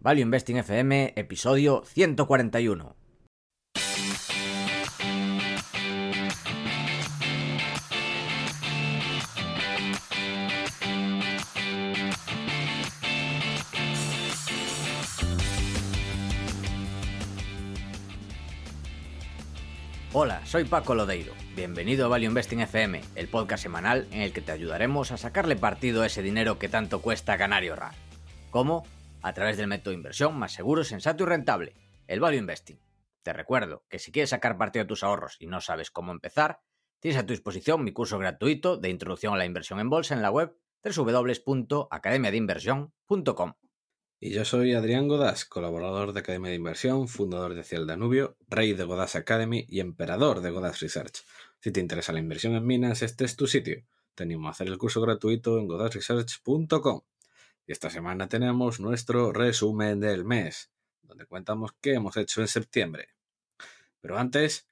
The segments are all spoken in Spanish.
Value Investing FM, episodio 141. Hola, soy Paco Lodeiro. Bienvenido a Value Investing FM, el podcast semanal en el que te ayudaremos a sacarle partido a ese dinero que tanto cuesta ganar y ahorrar. ¿Cómo? A través del método de inversión más seguro, sensato y rentable, el Value Investing. Te recuerdo que si quieres sacar partido de tus ahorros y no sabes cómo empezar, tienes a tu disposición mi curso gratuito de introducción a la inversión en bolsa en la web www.academiadeinversión.com. Y yo soy Adrián Godás, colaborador de Academia de Inversión, fundador de Ciel Danubio, rey de Godás Academy y emperador de Godás Research. Si te interesa la inversión en minas, este es tu sitio. Te animo a hacer el curso gratuito en godasresearch.com. Y esta semana tenemos nuestro resumen del mes, donde contamos qué hemos hecho en septiembre. Pero antes,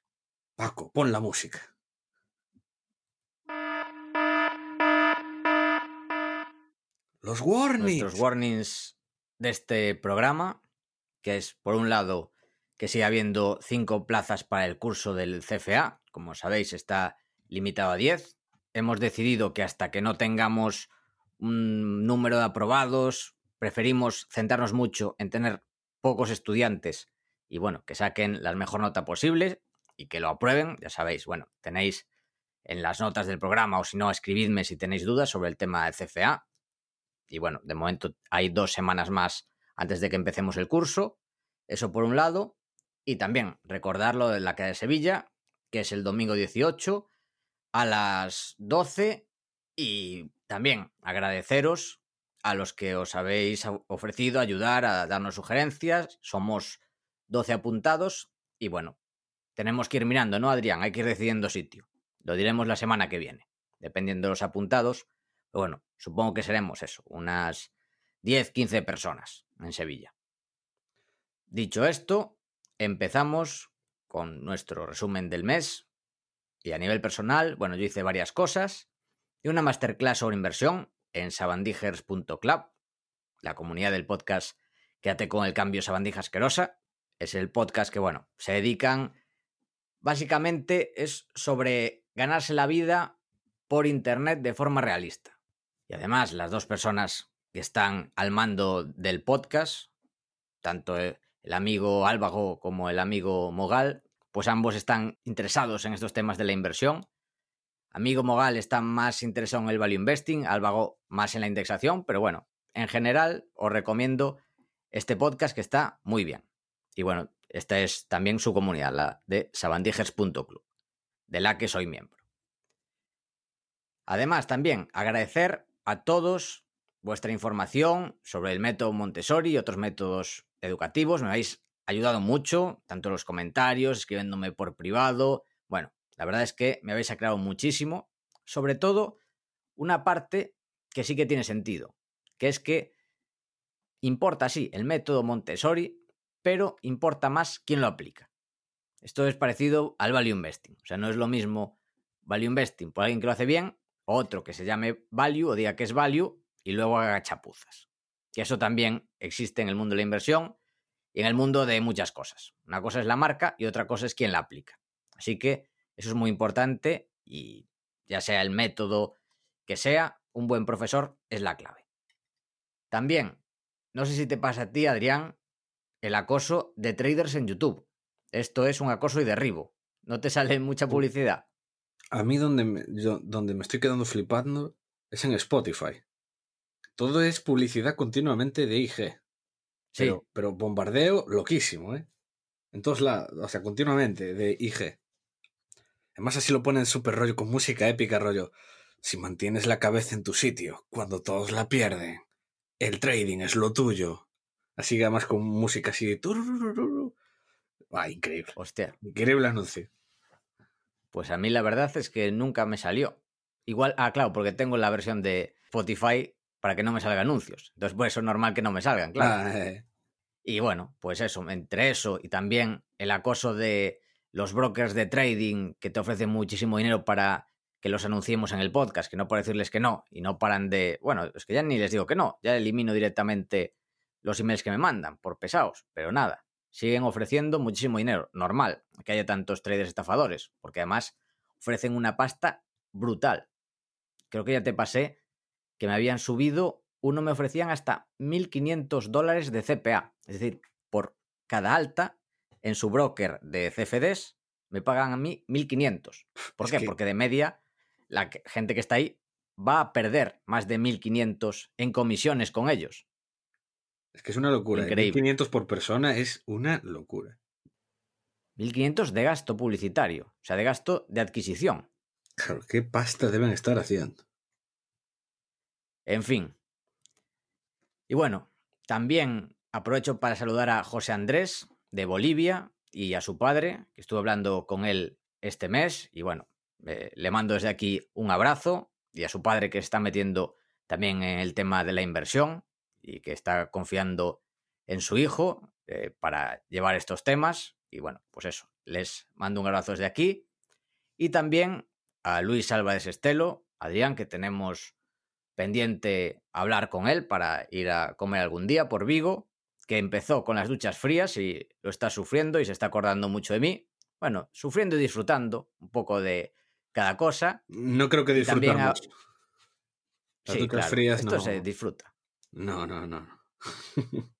Paco, pon la música. Los warnings. Nuestros warnings de este programa, que es, por un lado, que sigue habiendo cinco plazas para el curso del CFA. Como sabéis, está limitado a 10. Hemos decidido que hasta que no tengamos un número de aprobados, preferimos centrarnos mucho en tener pocos estudiantes y, bueno, que saquen la mejor nota posible y que lo aprueben. Ya sabéis, bueno, tenéis en las notas del programa o si no, escribidme si tenéis dudas sobre el tema del CFA. Y bueno, de momento hay dos semanas más antes de que empecemos el curso. Eso por un lado. Y también recordarlo de la calle de Sevilla, que es el domingo 18 a las 12. Y también agradeceros a los que os habéis ofrecido ayudar a darnos sugerencias. Somos 12 apuntados. Y bueno, tenemos que ir mirando, ¿no, Adrián? Hay que ir decidiendo sitio. Lo diremos la semana que viene, dependiendo de los apuntados. Pero bueno, supongo que seremos eso, unas 10, 15 personas en Sevilla. Dicho esto, empezamos con nuestro resumen del mes. Y a nivel personal, bueno, yo hice varias cosas. Y una masterclass sobre inversión en sabandijers.club, la comunidad del podcast Quédate con el cambio Sabandija asquerosa. Es el podcast que, bueno, se dedican. Básicamente es sobre ganarse la vida por internet de forma realista. Y además, las dos personas que están al mando del podcast, tanto el amigo Álvago como el amigo Mogal, pues ambos están interesados en estos temas de la inversión. Amigo Mogal está más interesado en el value investing, Álvago más en la indexación, pero bueno, en general os recomiendo este podcast que está muy bien. Y bueno, esta es también su comunidad, la de sabandijers.club, de la que soy miembro. Además, también agradecer a todos vuestra información sobre el método Montessori y otros métodos educativos. Me habéis ayudado mucho, tanto en los comentarios, escribiéndome por privado. Bueno, la verdad es que me habéis aclarado muchísimo. Sobre todo, una parte que sí que tiene sentido, que es que importa, sí, el método Montessori, pero importa más quién lo aplica. Esto es parecido al value investing. O sea, no es lo mismo value investing por alguien que lo hace bien otro que se llame value o diga que es value y luego haga chapuzas. Y eso también existe en el mundo de la inversión y en el mundo de muchas cosas. Una cosa es la marca y otra cosa es quién la aplica. Así que eso es muy importante y ya sea el método que sea, un buen profesor es la clave. También, no sé si te pasa a ti, Adrián, el acoso de traders en YouTube. Esto es un acoso y derribo. No te sale mucha publicidad. A mí donde me, yo, donde me estoy quedando flipando es en Spotify. Todo es publicidad continuamente de IG. Sí. Pero, pero bombardeo loquísimo, ¿eh? En todos lados, o sea, continuamente de IG. Además así lo ponen súper rollo, con música épica, rollo. Si mantienes la cabeza en tu sitio, cuando todos la pierden, el trading es lo tuyo. Así que además con música así. Ah, increíble. Hostia. Increíble anuncio. Pues a mí la verdad es que nunca me salió. Igual, ah, claro, porque tengo la versión de Spotify para que no me salgan anuncios. Entonces, por eso es normal que no me salgan, claro. Ah, eh. Y bueno, pues eso, entre eso y también el acoso de los brokers de trading que te ofrecen muchísimo dinero para que los anunciemos en el podcast, que no por decirles que no, y no paran de. Bueno, es que ya ni les digo que no, ya elimino directamente los emails que me mandan por pesados, pero nada, siguen ofreciendo muchísimo dinero. Normal que haya tantos traders estafadores, porque además ofrecen una pasta brutal. Creo que ya te pasé que me habían subido, uno me ofrecían hasta 1.500 dólares de CPA, es decir, por cada alta en su broker de CFDs me pagan a mí 1.500. ¿Por Es qué? que- Porque de media la gente que está ahí va a perder más de 1.500 en comisiones con ellos. Es que es una locura. ¿eh? Increíble. 500 por persona es una locura. 1.500 de gasto publicitario, o sea, de gasto de adquisición. Claro, ¿qué pasta deben estar haciendo? En fin. Y bueno, también aprovecho para saludar a José Andrés de Bolivia y a su padre, que estuve hablando con él este mes. Y bueno, eh, le mando desde aquí un abrazo y a su padre que está metiendo también en el tema de la inversión y que está confiando en su hijo eh, para llevar estos temas. Y bueno, pues eso, les mando un abrazo desde aquí. Y también a Luis Álvarez Estelo, Adrián, que tenemos pendiente hablar con él para ir a comer algún día por Vigo, que empezó con las duchas frías y lo está sufriendo y se está acordando mucho de mí. Bueno, sufriendo y disfrutando un poco de cada cosa. No creo que disfrutar a- mucho. Las Sí, duchas claro, frías esto no. se disfruta. No, no, no.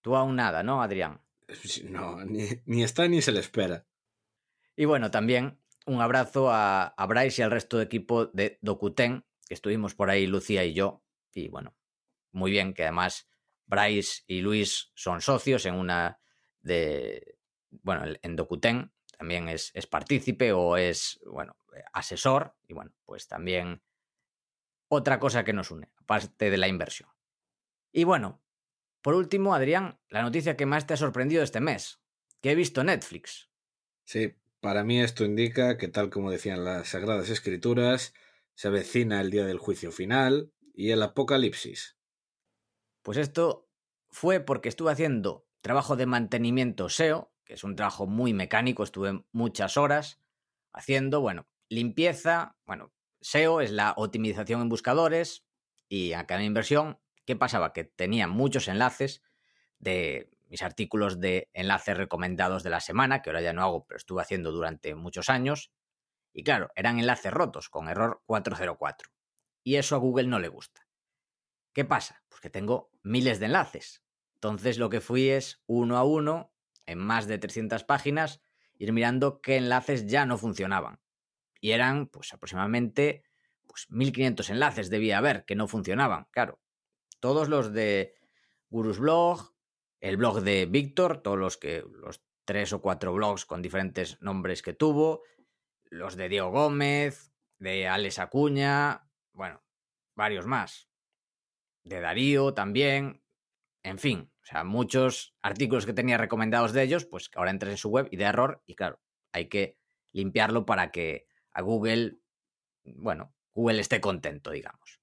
Tú aún nada, ¿no, Adrián? No, ni, ni está ni se le espera. Y bueno, también un abrazo a, a Bryce y al resto de equipo de Dokuten, que estuvimos por ahí Lucía y yo. Y bueno, muy bien, que además Bryce y Luis son socios en una de, bueno, en Dokuten, también es, es partícipe o es, bueno, asesor. Y bueno, pues también otra cosa que nos une, aparte de la inversión. Y bueno, por último, Adrián, la noticia que más te ha sorprendido este mes, que he visto Netflix. Sí, para mí esto indica que, tal como decían las Sagradas Escrituras, se avecina el día del juicio final y el apocalipsis. Pues esto fue porque estuve haciendo trabajo de mantenimiento SEO, que es un trabajo muy mecánico, estuve muchas horas haciendo, bueno, limpieza, bueno, SEO es la optimización en buscadores y acá en inversión, ¿qué pasaba? Que tenía muchos enlaces de mis artículos de enlaces recomendados de la semana, que ahora ya no hago, pero estuve haciendo durante muchos años. Y claro, eran enlaces rotos con error 404. Y eso a Google no le gusta. ¿Qué pasa? Pues que tengo miles de enlaces. Entonces lo que fui es uno a uno, en más de 300 páginas, ir mirando qué enlaces ya no funcionaban. Y eran pues aproximadamente pues, 1500 enlaces debía haber que no funcionaban, claro. Todos los de Gurus Blog, el blog de Víctor, todos los que los tres o cuatro blogs con diferentes nombres que tuvo, los de Diego Gómez, de Alex Acuña, bueno, varios más. De Darío también, en fin, o sea, muchos artículos que tenía recomendados de ellos, pues ahora entras en su web y de error, y claro, hay que limpiarlo para que a Google, bueno, Google esté contento, digamos.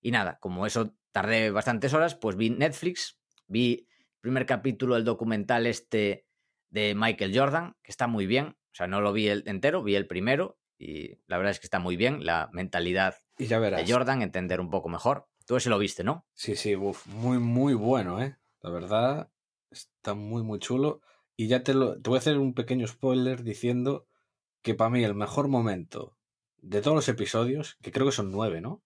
Y nada, como eso tardé bastantes horas, pues vi Netflix, vi el primer capítulo del documental este de Michael Jordan, que está muy bien, o sea, no lo vi el entero, vi el primero, y la verdad es que está muy bien, la mentalidad Y ya verás. de Jordan, entender un poco mejor. Tú ese lo viste, ¿no? Sí, sí, uf, muy, muy bueno, ¿eh? La verdad, está muy, muy chulo. Y ya te, lo, te voy a hacer un pequeño spoiler diciendo que para mí el mejor momento de todos los episodios, que creo que son nueve, ¿no?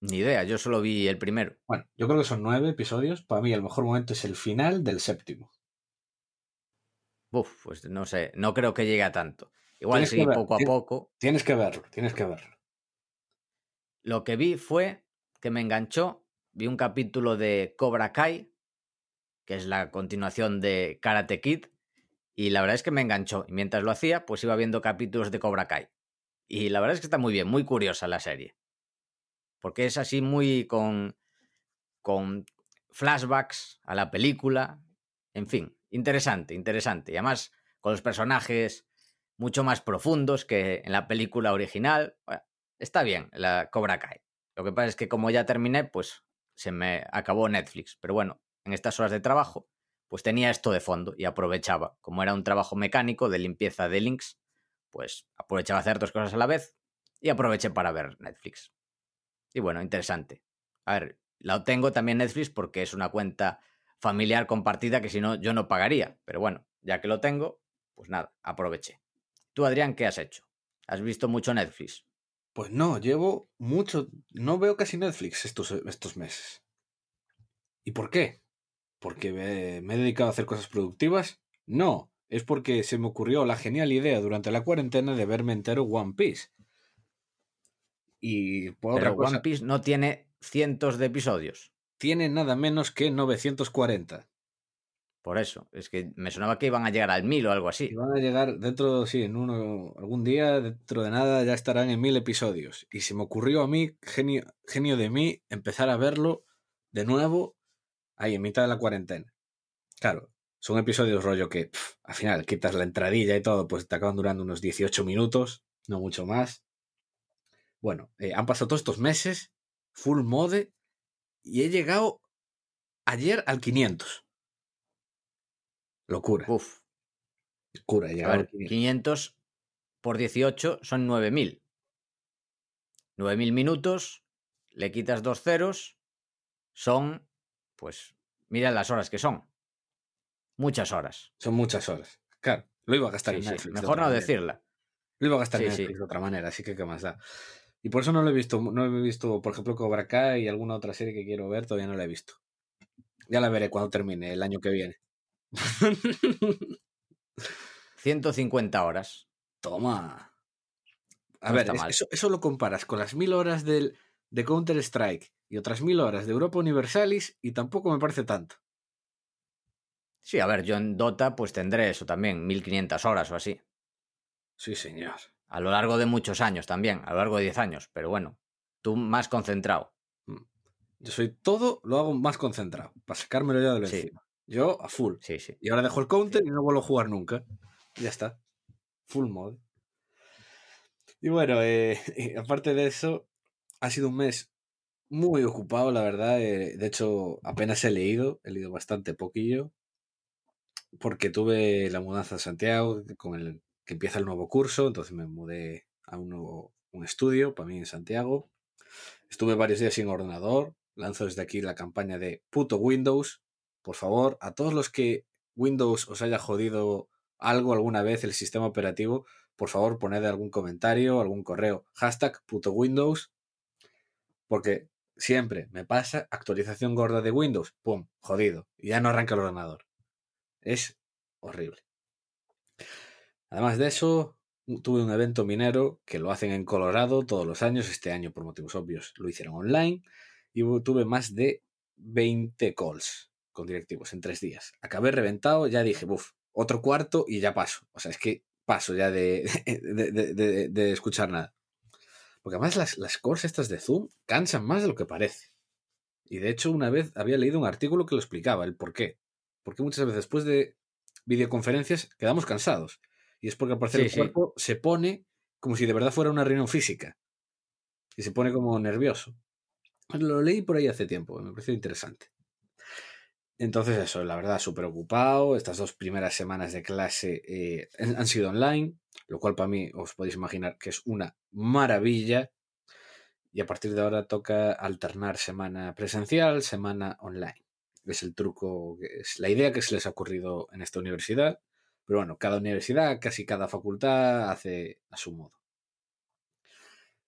Ni idea, yo solo vi el primero. Bueno, yo creo que son nueve episodios. Para mí el mejor momento es el final del séptimo. Uf, pues no sé, no creo que llegue a tanto. Igual Tienes sí, ver, poco a poco. Tienes que verlo, tienes que verlo. Lo que vi fue que me enganchó. Vi un capítulo de Cobra Kai, que es la continuación de Karate Kid, y la verdad es que me enganchó. Y mientras lo hacía, pues iba viendo capítulos de Cobra Kai. Y la verdad es que está muy bien, muy curiosa la serie. Porque es así muy con, con flashbacks a la película. En fin, interesante, interesante. Y además con los personajes mucho más profundos que en la película original. Está bien, la Cobra Kai. Lo que pasa es que como ya terminé, pues se me acabó Netflix. Pero bueno, en estas horas de trabajo, pues tenía esto de fondo y aprovechaba. Como era un trabajo mecánico de limpieza de links, pues aprovechaba hacer dos cosas a la vez y aproveché para ver Netflix. Y bueno, interesante. A ver, la tengo también Netflix porque es una cuenta familiar compartida que si no yo no pagaría. Pero bueno, ya que lo tengo, pues nada, aproveché. Tú, Adrián, ¿qué has hecho? ¿Has visto mucho Netflix? Pues no, llevo mucho, no veo casi Netflix estos, estos meses. ¿Y por qué? ¿Porque me, me he dedicado a hacer cosas productivas? No, es porque se me ocurrió la genial idea durante la cuarentena de verme entero One Piece. Y por Pero otra cosa, One Piece no tiene cientos de episodios. tiene nada menos que 940. Por eso, es que me sonaba que iban a llegar al mil o algo así. Y van a llegar dentro, sí, en uno, algún día, dentro de nada, ya estarán en mil episodios. Y se me ocurrió a mí, genio, genio de mí, empezar a verlo de nuevo ahí en mitad de la cuarentena. Claro, son episodios rollo que al final quitas la entradilla y todo, pues te acaban durando unos 18 minutos, no mucho más. Bueno, eh, han pasado todos estos meses, full mode, y he llegado ayer al 500. Locura, Uf, locura, a ver, 500. 500 por 18 son 9000. 9000 minutos, le quitas dos ceros, son, pues, mira las horas que son. Muchas horas. Son muchas horas. Claro, lo iba a gastar Sí, en Netflix. Mejor otra no manera. decirla. Lo iba a gastar en Sí. Netflix de otra manera, así que qué más da. Y por eso no lo he visto. No he visto, por ejemplo, Cobra Kai y alguna otra serie que quiero ver, todavía no la he visto. Ya la veré cuando termine, el año que viene. 150 horas. Toma. A No ver, eso, eso lo comparas con las mil horas del, de Counter-Strike y otras mil horas de Europa Universalis y tampoco me parece tanto. Sí, a ver, yo en Dota pues tendré eso también, 1500 horas o así. Sí, señor. A lo largo de muchos años también, a lo largo de 10 años. Pero bueno, tú más concentrado. Yo soy todo, lo hago más concentrado, para sacármelo ya de lo Sí. encima. Yo a full. Sí, sí. Y ahora dejo el counter y no vuelvo a jugar nunca. Ya está. Full mode. Y bueno, eh, aparte de eso, ha sido un mes muy ocupado, la verdad. eh, de hecho, apenas he leído, he leído bastante poquillo. Porque tuve la mudanza a Santiago, con el que empieza el nuevo curso, entonces me mudé a un nuevo un estudio para mí en Santiago. Estuve varios días sin ordenador. Lanzo desde aquí la campaña de puto Windows. Por favor, a todos los que Windows os haya jodido algo alguna vez el sistema operativo, por favor poned algún comentario, algún correo, hashtag puto Windows, porque siempre me pasa actualización gorda de Windows, pum, jodido, y ya no arranca el ordenador. Es horrible. Además de eso, tuve un evento minero que lo hacen en Colorado todos los años, este año por motivos obvios lo hicieron online, y tuve más de 20 calls con directivos en tres días. Acabé reventado, ya dije, buf, otro cuarto y ya paso. O sea, es que paso ya de, de, de, de, de escuchar nada. Porque además las, las calls estas de Zoom cansan más de lo que parece. Y de hecho, una vez había leído un artículo que lo explicaba, el por qué. Porque muchas veces después de videoconferencias quedamos cansados. Y es porque al parecer Sí, el sí. cuerpo se pone como si de verdad fuera una reunión física. Y se pone como nervioso. Lo leí por ahí hace tiempo, me pareció interesante. Entonces eso, la verdad, súper ocupado. Estas dos primeras semanas de clase eh, han sido online, lo cual para mí os podéis imaginar que es una maravilla. Y a partir de ahora toca alternar semana presencial, semana online. Es el truco, es la idea que se les ha ocurrido en esta universidad. Pero bueno, cada universidad, casi cada facultad hace a su modo.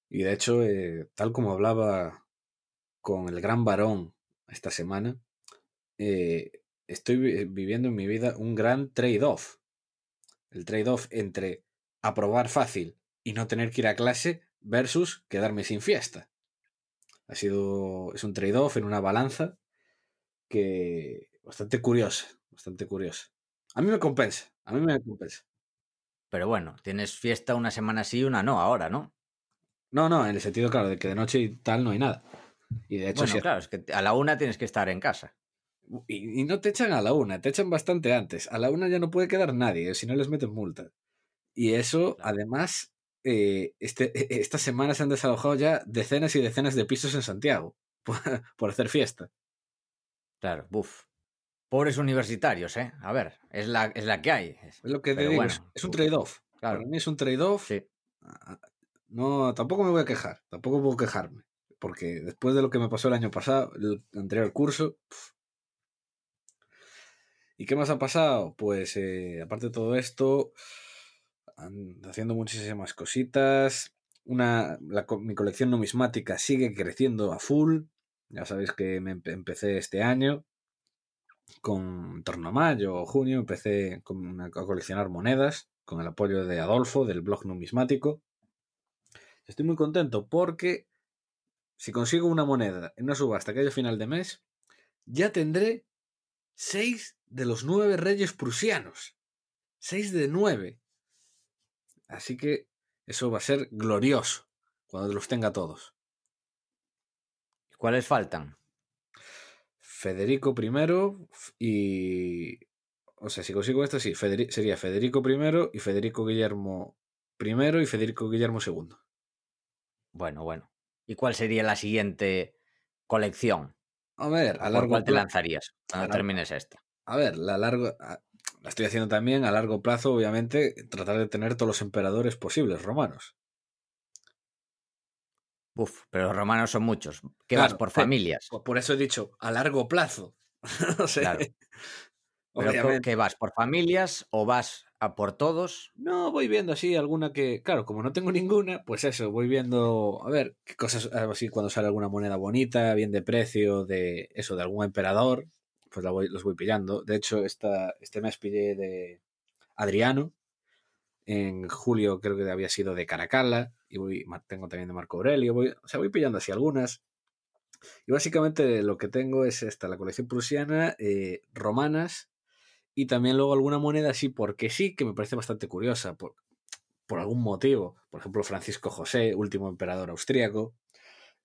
Y de hecho, eh, tal como hablaba con el gran varón esta semana, eh, estoy vi- viviendo en mi vida un gran trade-off. El trade-off entre aprobar fácil y no tener que ir a clase versus quedarme sin fiesta. Ha sido, es un trade-off en una balanza que bastante curiosa, bastante curiosa. A mí me compensa, a mí me compensa. Pero bueno, tienes fiesta una semana sí y una no ahora, ¿no? No, no, en el sentido, claro, de que de noche y tal no hay nada. Y de hecho, Bueno, claro, es que a la una tienes que estar en casa. Y, y no te echan a la una, te echan bastante antes. A la una ya no puede quedar nadie, si no les meten multa. Y eso, además, eh, este, e- esta semana se han desalojado ya decenas y decenas de pisos en Santiago por, por hacer fiesta. Claro, buf. Pobres universitarios, ¿eh? A ver, es la, es la que hay. Es- lo que te digo, bueno, es, es un trade-off. Claro, Para mí es un trade-off. sí. No, tampoco me voy a quejar, tampoco puedo quejarme. porque después de lo que me pasó el año pasado, el anterior curso. ¿Y qué más ha pasado? Pues eh, aparte de todo esto, haciendo muchísimas cositas. Una, mi colección numismática sigue creciendo a full. Ya sabéis que me empecé este año con en torno a mayo o junio empecé a coleccionar monedas con el apoyo de Adolfo del blog numismático. Estoy muy contento porque si consigo una moneda en una subasta que haya final de mes, ya tendré seis de los nueve reyes prusianos. Seis de nueve. Así que eso va a ser glorioso cuando los tenga todos. ¿Cuáles faltan? Federico I y... O sea, si consigo esto, sí, sería Federico I y Federico Guillermo I y Federico Guillermo II. Bueno, bueno. ¿Y cuál sería la siguiente colección? A ver, a largo ¿Cuál te lanzarías cuando termines esta? A ver, la largo la estoy haciendo también a largo plazo, obviamente, tratar de tener todos los emperadores posibles romanos. Uf, pero los romanos son muchos. ¿Qué vas por familias? Por eso he dicho a largo plazo. no sé. Claro. ¿Qué vas por familias o vas a por todos? No, voy viendo así alguna que, claro, como no tengo ninguna, pues eso, voy viendo, a ver, qué cosas, así cuando sale alguna moneda bonita, bien de precio, de eso, de algún emperador, pues la voy, los voy pillando. De hecho, esta, este mes pillé de Adriano. En julio creo que había sido de Caracalla. Y voy, tengo también de Marco Aurelio. Voy, o sea, voy pillando así algunas. Y básicamente lo que tengo es esta, la colección prusiana, eh, romanas. Y también luego alguna moneda así, porque sí, que me parece bastante curiosa. Por, por algún motivo. Por ejemplo, Francisco José, último emperador austríaco.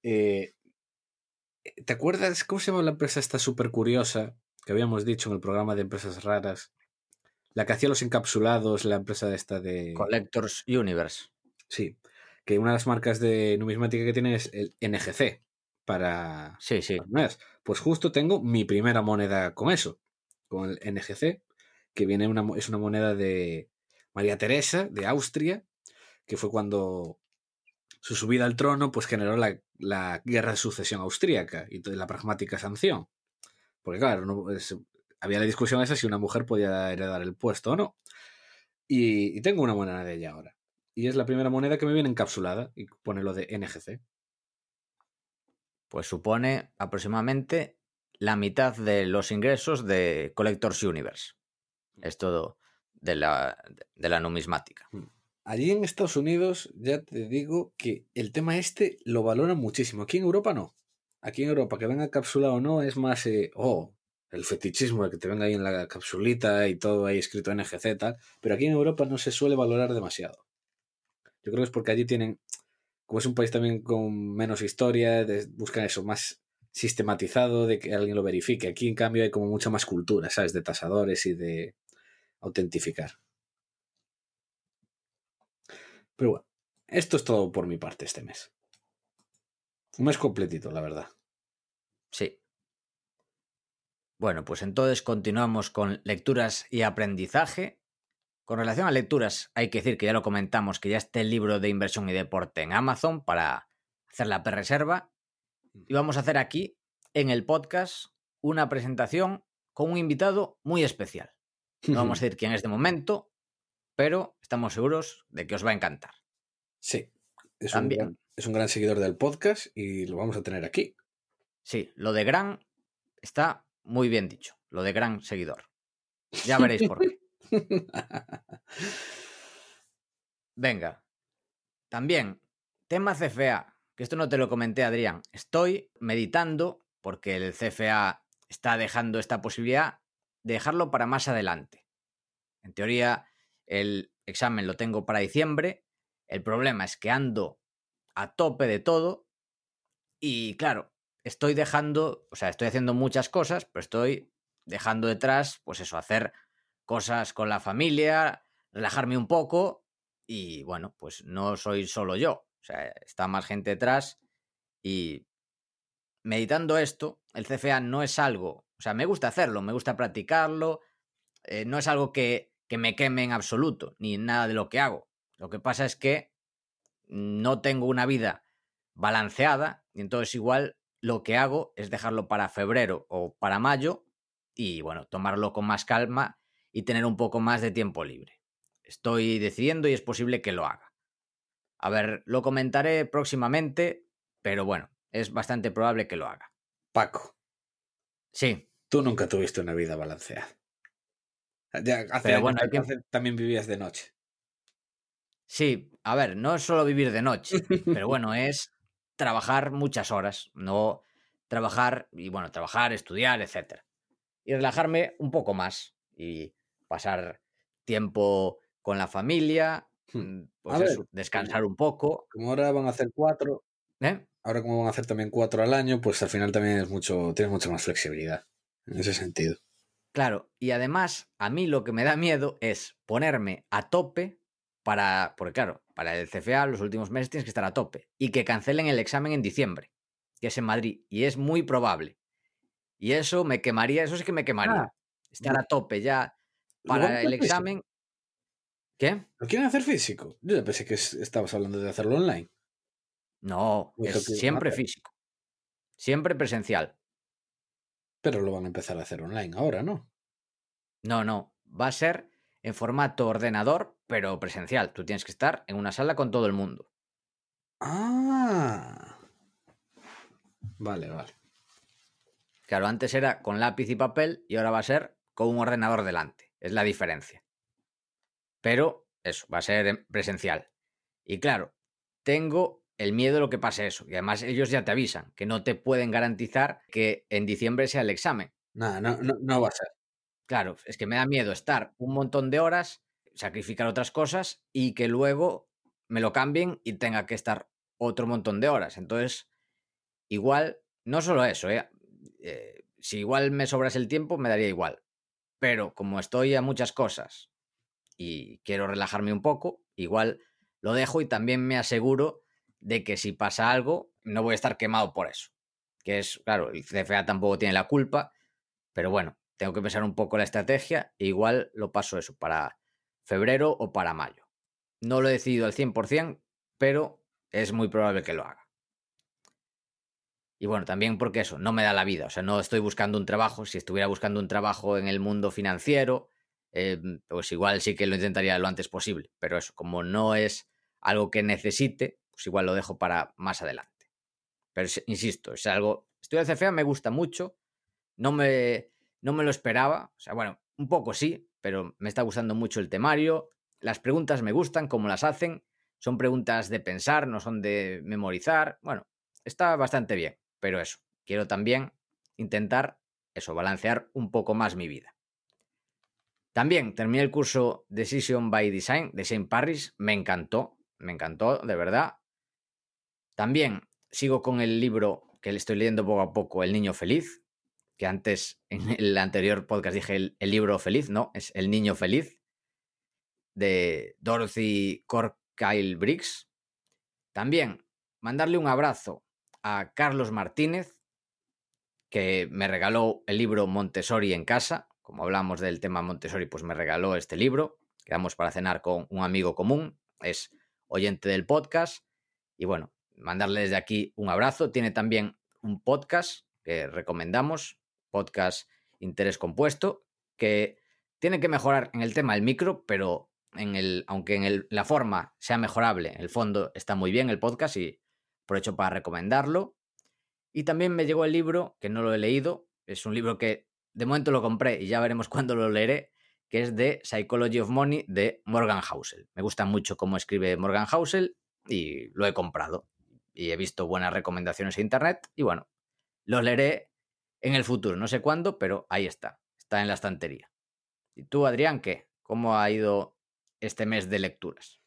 Eh, ¿Te acuerdas cómo se llama la empresa esta súper curiosa que habíamos dicho en el programa de empresas raras? La que hacía los encapsulados, la empresa esta de... Collectors Universe. Sí, que una de las marcas de numismática que tiene es el NGC para... Sí, sí. pues justo tengo mi primera moneda con eso, con el NGC, que viene una, es una moneda de María Teresa de Austria, que fue cuando su subida al trono pues generó la, guerra de sucesión austríaca y la pragmática sanción. Porque claro, había la discusión esa si una mujer podía heredar el puesto o no. Y, tengo una moneda de ella ahora. Y es la primera moneda que me viene encapsulada y pone lo de NGC. Pues supone aproximadamente la mitad de los ingresos de Collectors Universe. Es todo de la, de la numismática. Mm. Allí en Estados Unidos ya te digo que el tema este lo valoran muchísimo. Aquí en Europa no. Aquí en Europa que venga capsulado o no es más, eh, oh, el fetichismo de que te venga ahí en la capsulita y todo ahí escrito NGZ, tal. Pero aquí en Europa no se suele valorar demasiado. Yo creo que es porque allí tienen, como es un país también con menos historia, buscan eso más sistematizado, de que alguien lo verifique. Aquí en cambio hay como mucha más cultura, ¿sabes? De tasadores y de autentificar. Pero bueno, esto es todo por mi parte este mes. Un mes completito, la verdad. Sí. Bueno, pues entonces continuamos con lecturas y aprendizaje. Con relación a lecturas, hay que decir que ya lo comentamos, que ya está el libro de inversión y deporte en Amazon para hacer la reserva Y vamos a hacer aquí, en el podcast, una presentación con un invitado muy especial. No vamos a decir quién es de momento, pero estamos seguros de que os va a encantar. Sí, es, Un, gran, es un gran seguidor del podcast y lo vamos a tener aquí. Sí, lo de gran está muy bien dicho, lo de gran seguidor. Ya veréis por qué. Venga, también, tema CFA, que esto no te lo comenté, Adrián. Estoy meditando, porque el CFA está dejando esta posibilidad, dejarlo para más adelante. En teoría, el examen lo tengo para diciembre. El problema es que ando a tope de todo. Y claro, estoy dejando, o sea, estoy haciendo muchas cosas, pero estoy dejando detrás, pues eso, hacer cosas con la familia, relajarme un poco. Y bueno, pues no soy solo yo. O sea, está más gente detrás. Y meditando esto, el CFA no es algo, o sea, me gusta hacerlo, me gusta practicarlo, eh, no es algo que que me queme en absoluto, ni nada de lo que hago. Lo que pasa es que no tengo una vida balanceada y entonces igual lo que hago es dejarlo para febrero o para mayo y bueno, tomarlo con más calma y tener un poco más de tiempo libre. Estoy decidiendo y es posible que lo haga. A ver, lo comentaré próximamente, pero bueno, es bastante probable que lo haga. Paco. Sí. Tú nunca tuviste una vida balanceada. Ya, hace bueno, también vivías de noche. Sí, a ver, no es solo vivir de noche, pero bueno, es trabajar muchas horas, no trabajar y bueno, trabajar, estudiar, etc. Y relajarme un poco más y pasar tiempo con la familia, hmm. mm, pues descansar un poco. Como ahora van a hacer cuatro, ¿Eh? Ahora como van a hacer también cuatro al año, pues al final también es mucho, tienes mucha más flexibilidad en ese sentido. Claro, y además a mí lo que me da miedo es ponerme a tope para, porque claro, para el CFA los últimos meses tienes que estar a tope y que cancelen el examen en diciembre, que es en Madrid, y es muy probable. Y eso me quemaría, eso sí que me quemaría. Ah, estar a tope ya para el examen. ¿Qué? ¿Lo quieren hacer físico? Yo pensé que estabas hablando de hacerlo online. No, es siempre físico. Siempre presencial. Pero lo van a empezar a hacer online ahora, ¿no? No, no. Va a ser en formato ordenador, pero presencial. Tú tienes que estar en una sala con todo el mundo. Ah. Vale, vale. Claro, antes era con lápiz y papel y ahora va a ser con un ordenador delante. Es la diferencia. Pero eso, va a ser presencial. Y claro, tengo el miedo de lo que pase eso. Y además ellos ya te avisan que no te pueden garantizar que en diciembre sea el examen. Nada, no, no, no va a ser. Claro, es que me da miedo estar un montón de horas, sacrificar otras cosas y que luego me lo cambien y tenga que estar otro montón de horas. Entonces, igual, no solo eso, ¿eh? Eh, si igual me sobras el tiempo, me daría igual. Pero como estoy a muchas cosas y quiero relajarme un poco, igual lo dejo y también me aseguro de que si pasa algo, no voy a estar quemado por eso. Que es, claro, el CFA tampoco tiene la culpa, pero bueno, tengo que pensar un poco la estrategia e igual lo paso eso para febrero o para mayo. No lo he decidido al 100%, pero es muy probable que lo haga. Y bueno, también porque eso, no me da la vida, o sea, no estoy buscando un trabajo, si estuviera buscando un trabajo en el mundo financiero, eh, pues igual sí que lo intentaría lo antes posible, pero eso, como no es algo que necesite, pues igual lo dejo para más adelante. Pero insisto, es algo, estudiar CFA me gusta mucho, no me, no me lo esperaba, o sea, bueno, un poco sí, pero me está gustando mucho el temario, las preguntas me gustan, como las hacen, son preguntas de pensar, no son de memorizar, bueno, está bastante bien, pero eso, quiero también intentar eso, balancear un poco más mi vida. También terminé el curso Decision by Design de St. Paris, me encantó, me encantó, de verdad. También sigo con el libro que le estoy leyendo poco a poco, El Niño Feliz, que antes en el anterior podcast dije el, libro feliz, no, es El Niño Feliz, de Dorothy Corkyle Briggs. También mandarle un abrazo a Carlos Martínez, que me regaló el libro Montessori en casa. Como hablamos del tema Montessori, pues me regaló este libro. Quedamos para cenar con un amigo común, es oyente del podcast. Y bueno, mandarle desde aquí un abrazo. Tiene también un podcast que recomendamos, podcast Interés Compuesto, que tiene que mejorar en el tema del micro, pero en el, aunque en la forma sea mejorable, en el fondo está muy bien el podcast y aprovecho para recomendarlo. Y también me llegó el libro, que no lo he leído, es un libro que de momento lo compré y ya veremos cuándo lo leeré, que es de Psychology of Money de Morgan Housel. Me gusta mucho cómo escribe Morgan Housel y lo he comprado. Y he visto buenas recomendaciones en internet y bueno, lo leeré en el futuro. No sé cuándo, pero ahí está. Está en la estantería. ¿Y tú, Adrián, qué? ¿Cómo ha ido este mes de lecturas?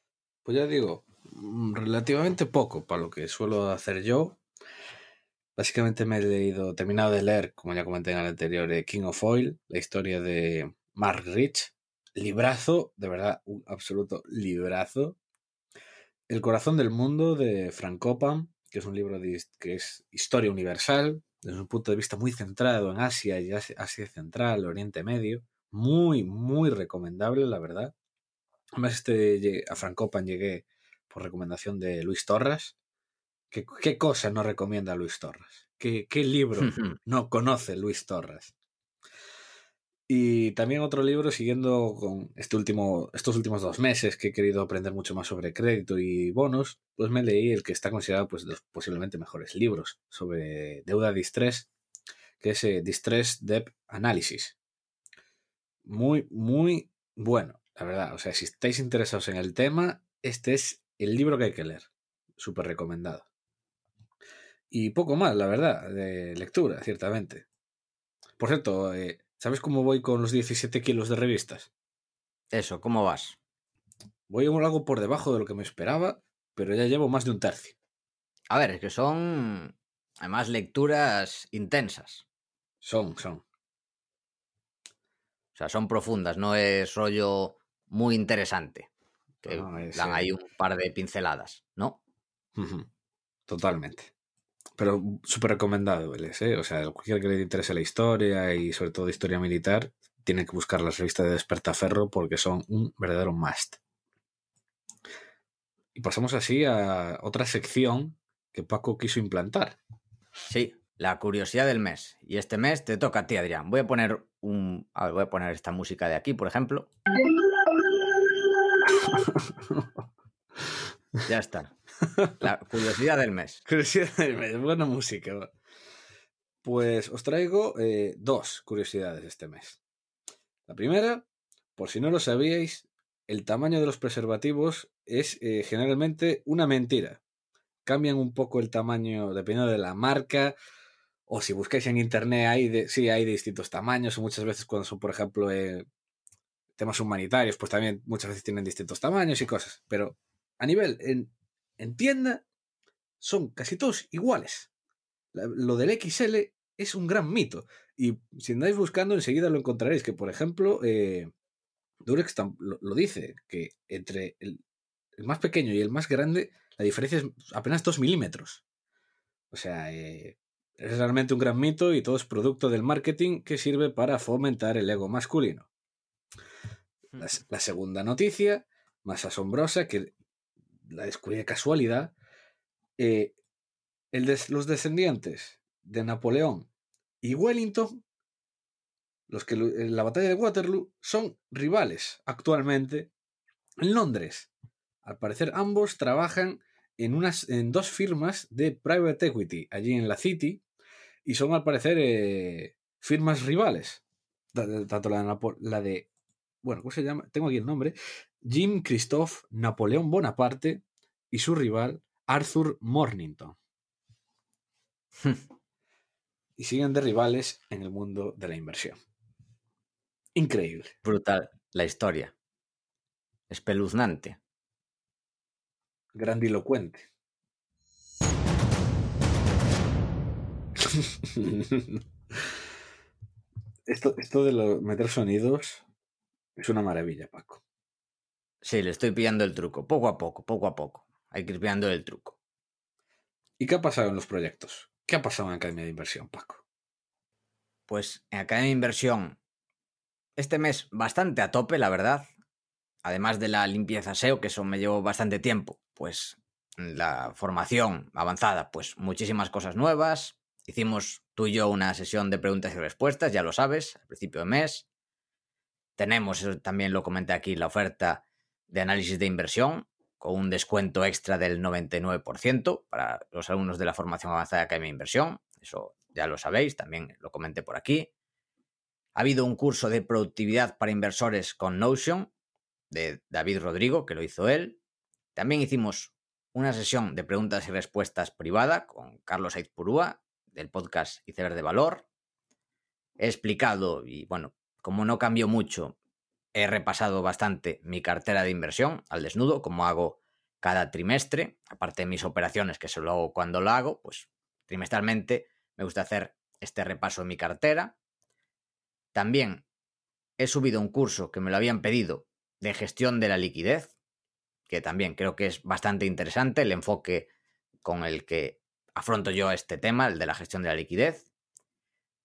Pues ya digo, mm, relativamente poco para lo que suelo hacer yo. Básicamente me he leído, terminado de leer, como ya comenté en el anterior, eh, King of Oil, la historia de Mark Rich. Librazo, de verdad, un absoluto librazo. El corazón del mundo de Frank Copan, que es un libro de, que es historia universal, desde un punto de vista muy centrado en Asia y Asia Central, Oriente Medio. Muy, muy recomendable, la verdad. Además, este, a Francopan llegué por recomendación de Luis Torres, ¿Qué, qué cosa no recomienda Luis Torres? ¿Qué, qué libro no conoce Luis Torres? Y también otro libro, siguiendo con este último, estos últimos dos meses que he querido aprender mucho más sobre crédito y bonos, pues me leí el que está considerado pues, los posiblemente mejores libros sobre deuda distress, que es eh, Distress Debt Analysis. Muy, muy bueno, la verdad. O sea, si estáis interesados en el tema, este es el libro que hay que leer. Súper recomendado. Y poco más, la verdad, de lectura, ciertamente. Por cierto, eh, ¿Sabes cómo voy con los 17 kilos de revistas? Eso, ¿cómo vas? Voy algo por debajo de lo que me esperaba, pero ya llevo más de un tercio. A ver, es que son además lecturas intensas. Son, son. O sea, son profundas, no es rollo muy interesante. Que dan ahí un par de pinceladas, ¿no? Totalmente. Pero súper recomendado, ¿eh? O sea, cualquiera que le interese la historia y sobre todo historia militar, tiene que buscar las revistas de Despertaferro porque son un verdadero must. Y pasamos así a otra sección que Paco quiso implantar. Sí, la curiosidad del mes. Y este mes te toca a ti, Adrián. Voy a poner un. A ver, voy a poner esta música de aquí, por ejemplo. ya está. La curiosidad del mes. Curiosidad del mes, buena música. Pues os traigo eh, dos curiosidades este mes. La primera, por si no lo sabíais, el tamaño de los preservativos es eh, generalmente una mentira. Cambian un poco el tamaño dependiendo de la marca. O si buscáis en internet, hay sí, hay distintos tamaños. Muchas veces cuando son, por ejemplo, eh, temas humanitarios, pues también muchas veces tienen distintos tamaños y cosas. Pero a nivel, en tienda son casi todos iguales. Lo del XL es un gran mito. Y si andáis buscando, enseguida lo encontraréis. Que, por ejemplo, eh, Durex lo, dice, que entre el, más pequeño y el más grande, la diferencia es apenas 2 milímetros. O sea, eh, es realmente un gran mito y todo es producto del marketing que sirve para fomentar el ego masculino. La, hmm. la segunda noticia, más asombrosa, que la descubrí de casualidad, eh, el los descendientes de Napoleón y Wellington, los que en la batalla de Waterloo, son rivales actualmente en Londres. Al parecer ambos trabajan en, unas, en dos firmas de private equity allí en la City y son al parecer eh, firmas rivales. Tanto la de, la de, bueno, ¿cómo se llama? Tengo aquí el nombre. Jim Christophe Napoleón Bonaparte y su rival Arthur Mornington. y siguen de rivales en el mundo de la inversión. Increíble. Brutal la historia. Espeluznante. Grandilocuente. esto, esto de meter sonidos es una maravilla, Paco. Sí, le estoy pillando el truco, poco a poco, poco a poco. Hay que ir pillando el truco. ¿Y qué ha pasado en los proyectos? ¿Qué ha pasado en Academia de Inversión, Paco? Pues en Academia de Inversión, este mes bastante a tope, la verdad. Además de la limpieza SEO, que eso me llevó bastante tiempo, pues la formación avanzada, pues muchísimas cosas nuevas. Hicimos tú y yo una sesión de preguntas y respuestas, ya lo sabes, al principio de mes. Tenemos, también lo comenté aquí, la oferta de análisis de inversión con un descuento extra del 99% para los alumnos de la formación avanzada de Academia de Inversión. Eso ya lo sabéis, también lo comenté por aquí. Ha habido un curso de productividad para inversores con Notion de David Rodrigo, que lo hizo él. También hicimos una sesión de preguntas y respuestas privada con Carlos Aizpurúa del podcast Iceberg de Valor. He explicado, y bueno, como no cambió mucho he repasado bastante mi cartera de inversión al desnudo, como hago cada trimestre, aparte de mis operaciones, que solo hago cuando lo hago, pues trimestralmente me gusta hacer este repaso de mi cartera. También he subido un curso que me lo habían pedido de gestión de la liquidez, que también creo que es bastante interesante el enfoque con el que afronto yo este tema, el de la gestión de la liquidez.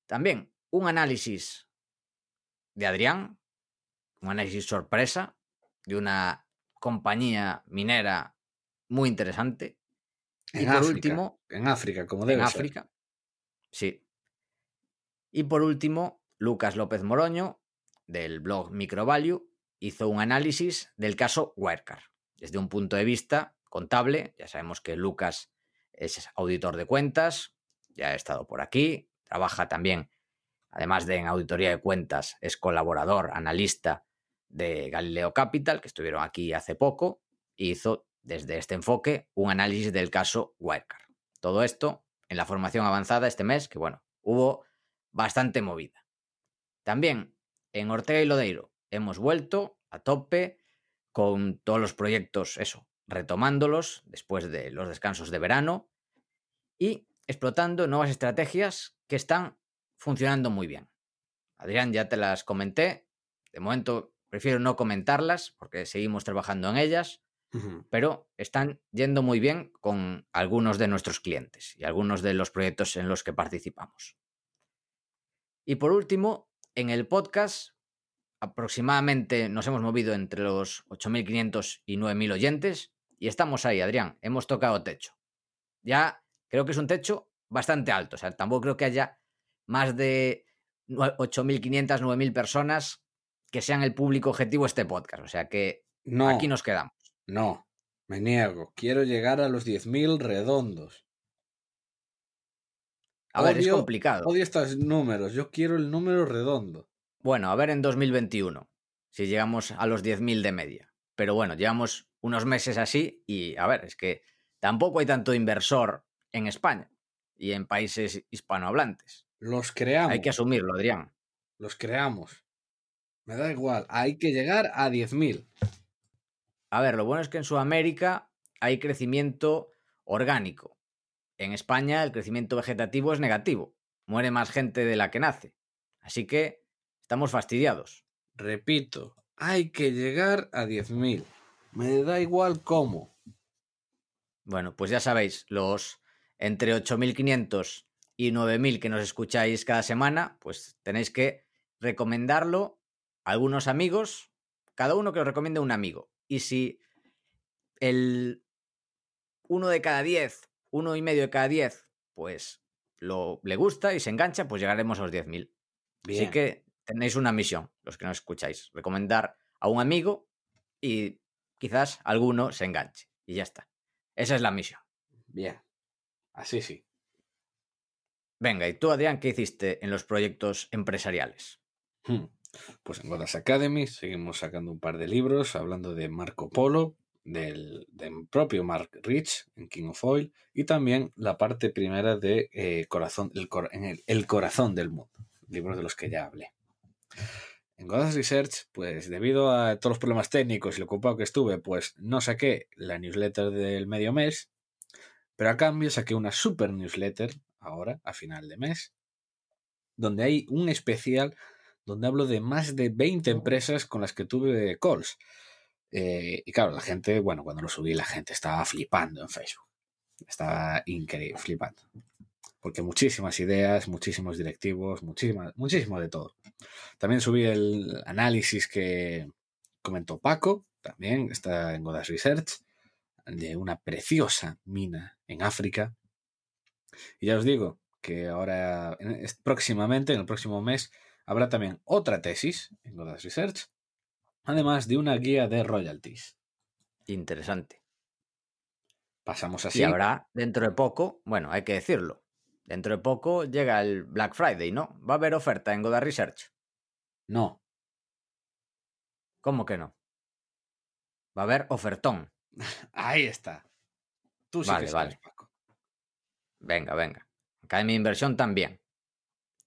También un análisis de Adrián, un análisis sorpresa de una compañía minera muy interesante. En y por África, último, en África, como debe en ser. África. Sí. Y por último, Lucas López Moroño, del blog Microvalue, hizo un análisis del caso Wirecard. Desde un punto de vista contable, ya sabemos que Lucas es auditor de cuentas, ya ha estado por aquí, trabaja también, además de en auditoría de cuentas, es colaborador, analista de Galileo Capital, que estuvieron aquí hace poco, y hizo desde este enfoque un análisis del caso Wirecard. Todo esto en la formación avanzada este mes, que bueno, hubo bastante movida. También en Ortega y Lodeiro hemos vuelto a tope con todos los proyectos, eso, retomándolos después de los descansos de verano y explotando nuevas estrategias que están funcionando muy bien. Adrián, ya te las comenté. De momento prefiero no comentarlas porque seguimos trabajando en ellas, pero están yendo muy bien con algunos de nuestros clientes y algunos de los proyectos en los que participamos. Y por último, en el podcast aproximadamente nos hemos movido entre los 8.500 y 9.000 oyentes y estamos ahí, Adrián, hemos tocado techo. Ya creo que es un techo bastante alto, o sea, tampoco creo que haya más de nue- 8.500, 9.000 personas que sean el público objetivo de este podcast, o sea que No, aquí nos quedamos. no, me niego. Quiero llegar a los 10.000 redondos. A ver, es complicado. Odio estos números. Yo quiero el número redondo. Bueno, a ver en 2021, si llegamos a los 10.000 de media. Pero bueno, llevamos unos meses así y a ver, es que tampoco hay tanto inversor en España y en países hispanohablantes. Los creamos. Hay que asumirlo, Adrián. Los creamos. Me da igual. Hay que llegar a 10.000. A ver, lo bueno es que en Sudamérica hay crecimiento orgánico. En España el crecimiento vegetativo es negativo. Muere más gente de la que nace. Así que estamos fastidiados. Repito, hay que llegar a 10.000. Me da igual cómo. Bueno, pues ya sabéis, los entre 8.500 y 9.000 que nos escucháis cada semana, pues tenéis que recomendarlo a algunos amigos, cada uno que lo recomiende a un amigo. Y si el uno de cada 10, uno y medio de cada 10, pues lo, le gusta y se engancha, pues llegaremos a los 10.000. Bien. Así que tenéis una misión, los que nos escucháis, recomendar a un amigo y quizás alguno se enganche. Y ya está. Esa es la misión. Bien. Así sí. Venga, ¿y tú, Adrián, qué hiciste en los proyectos empresariales? Hmm. Pues en Godas Academy seguimos sacando un par de libros hablando de Marco Polo, del, propio Mark Rich en King of Oil y también la parte primera de eh, corazón, el, cor- en el, El corazón del mundo, libros de los que ya hablé. En Godas Research, pues debido a todos los problemas técnicos y lo ocupado que estuve, pues no saqué la newsletter del medio mes, pero a cambio saqué una super newsletter ahora, a final de mes, donde hay un especial donde hablo de más de 20 empresas con las que tuve calls. Eh, y claro, la gente, bueno, cuando lo subí, la gente estaba flipando en Facebook. Estaba increíble, flipando. Porque muchísimas ideas, muchísimos directivos, muchísimas, muchísimo de todo. También subí el análisis que comentó Paco, también está en Godas Research, de una preciosa mina en África. Y ya os digo que ahora, próximamente, en el próximo mes, habrá también otra tesis en Godas Research, además de una guía de royalties. Interesante. Pasamos así. Y habrá dentro de poco, bueno, hay que decirlo, dentro de poco llega el Black Friday, ¿no? Va a haber oferta en Goda Research. No, ¿Cómo que no? Va a haber ofertón. ahí está. Tú sí Vale, que sabes, vale. Venga, venga. Academia de Inversión también.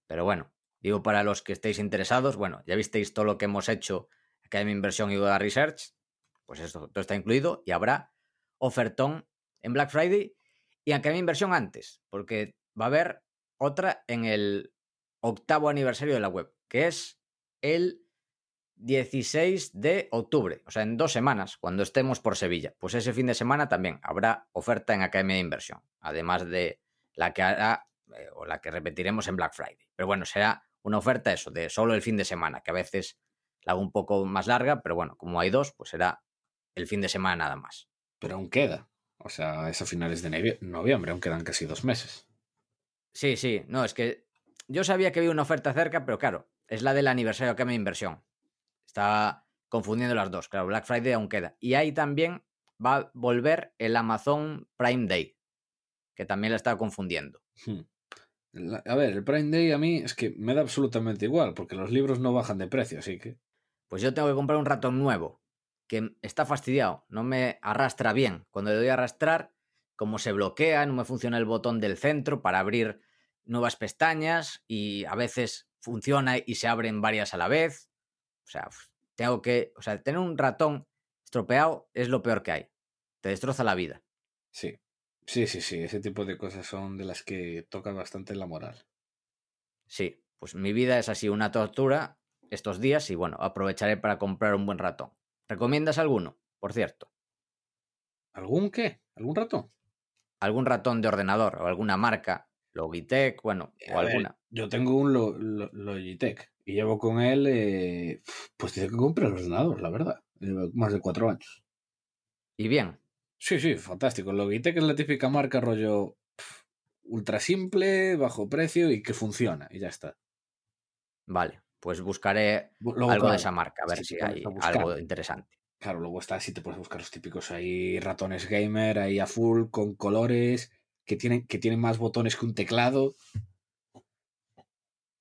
Pero bueno, digo para los que estéis interesados, bueno, ya visteis todo lo que hemos hecho Academia de Inversión y Goda Research, pues esto está incluido y habrá ofertón en Black Friday y Academia de Inversión antes, porque va a haber otra en el octavo aniversario de la web, que es el 16 de octubre, o sea, en dos semanas, cuando estemos por Sevilla. Pues ese fin de semana también habrá oferta en Academia de Inversión, además de la que hará eh, o la que repetiremos en Black Friday. Pero bueno, será una oferta eso, de solo el fin de semana, que a veces la hago un poco más larga, pero bueno, como hay dos, pues será el fin de semana nada más. Pero aún queda. O sea, es a finales de noviembre, aún quedan casi dos meses. Sí, sí, no, es que yo sabía que había una oferta cerca, pero claro, es la del aniversario que me inversión. Estaba confundiendo las dos, claro, Black Friday aún queda. Y ahí también va a volver el Amazon Prime Day, que también la estaba confundiendo. Hmm. A ver, el Prime Day a mí es que me da absolutamente igual, porque los libros no bajan de precio, así que... Pues yo tengo que comprar un ratón nuevo, que está fastidiado, no me arrastra bien. Cuando le doy a arrastrar, como se bloquea, no me funciona el botón del centro para abrir nuevas pestañas y a veces funciona y se abren varias a la vez. O sea, tengo que, o sea, tener un ratón estropeado es lo peor que hay. Te destroza la vida. Sí, sí, sí, sí, ese tipo de cosas son de las que toca bastante la moral. Sí, pues mi vida es así una tortura estos días y bueno, aprovecharé para comprar un buen ratón. ¿Recomiendas alguno, por cierto? ¿Algún qué? ¿Algún ratón? Algún ratón de ordenador o alguna marca Logitech, bueno, o alguna. yo tengo un Logitech y llevo con él, eh, pues desde que compré el ordenador, la verdad. Más de cuatro años. ¿Y bien? Sí, sí, fantástico. Logitech es la típica marca rollo ultra simple, bajo precio y que funciona y ya está. Vale, pues buscaré algo de esa marca, a ver si, hay algo interesante. Claro, luego está si te puedes buscar los típicos ahí ratones gamer, ahí a full, con colores, que tienen, que tienen más botones que un teclado.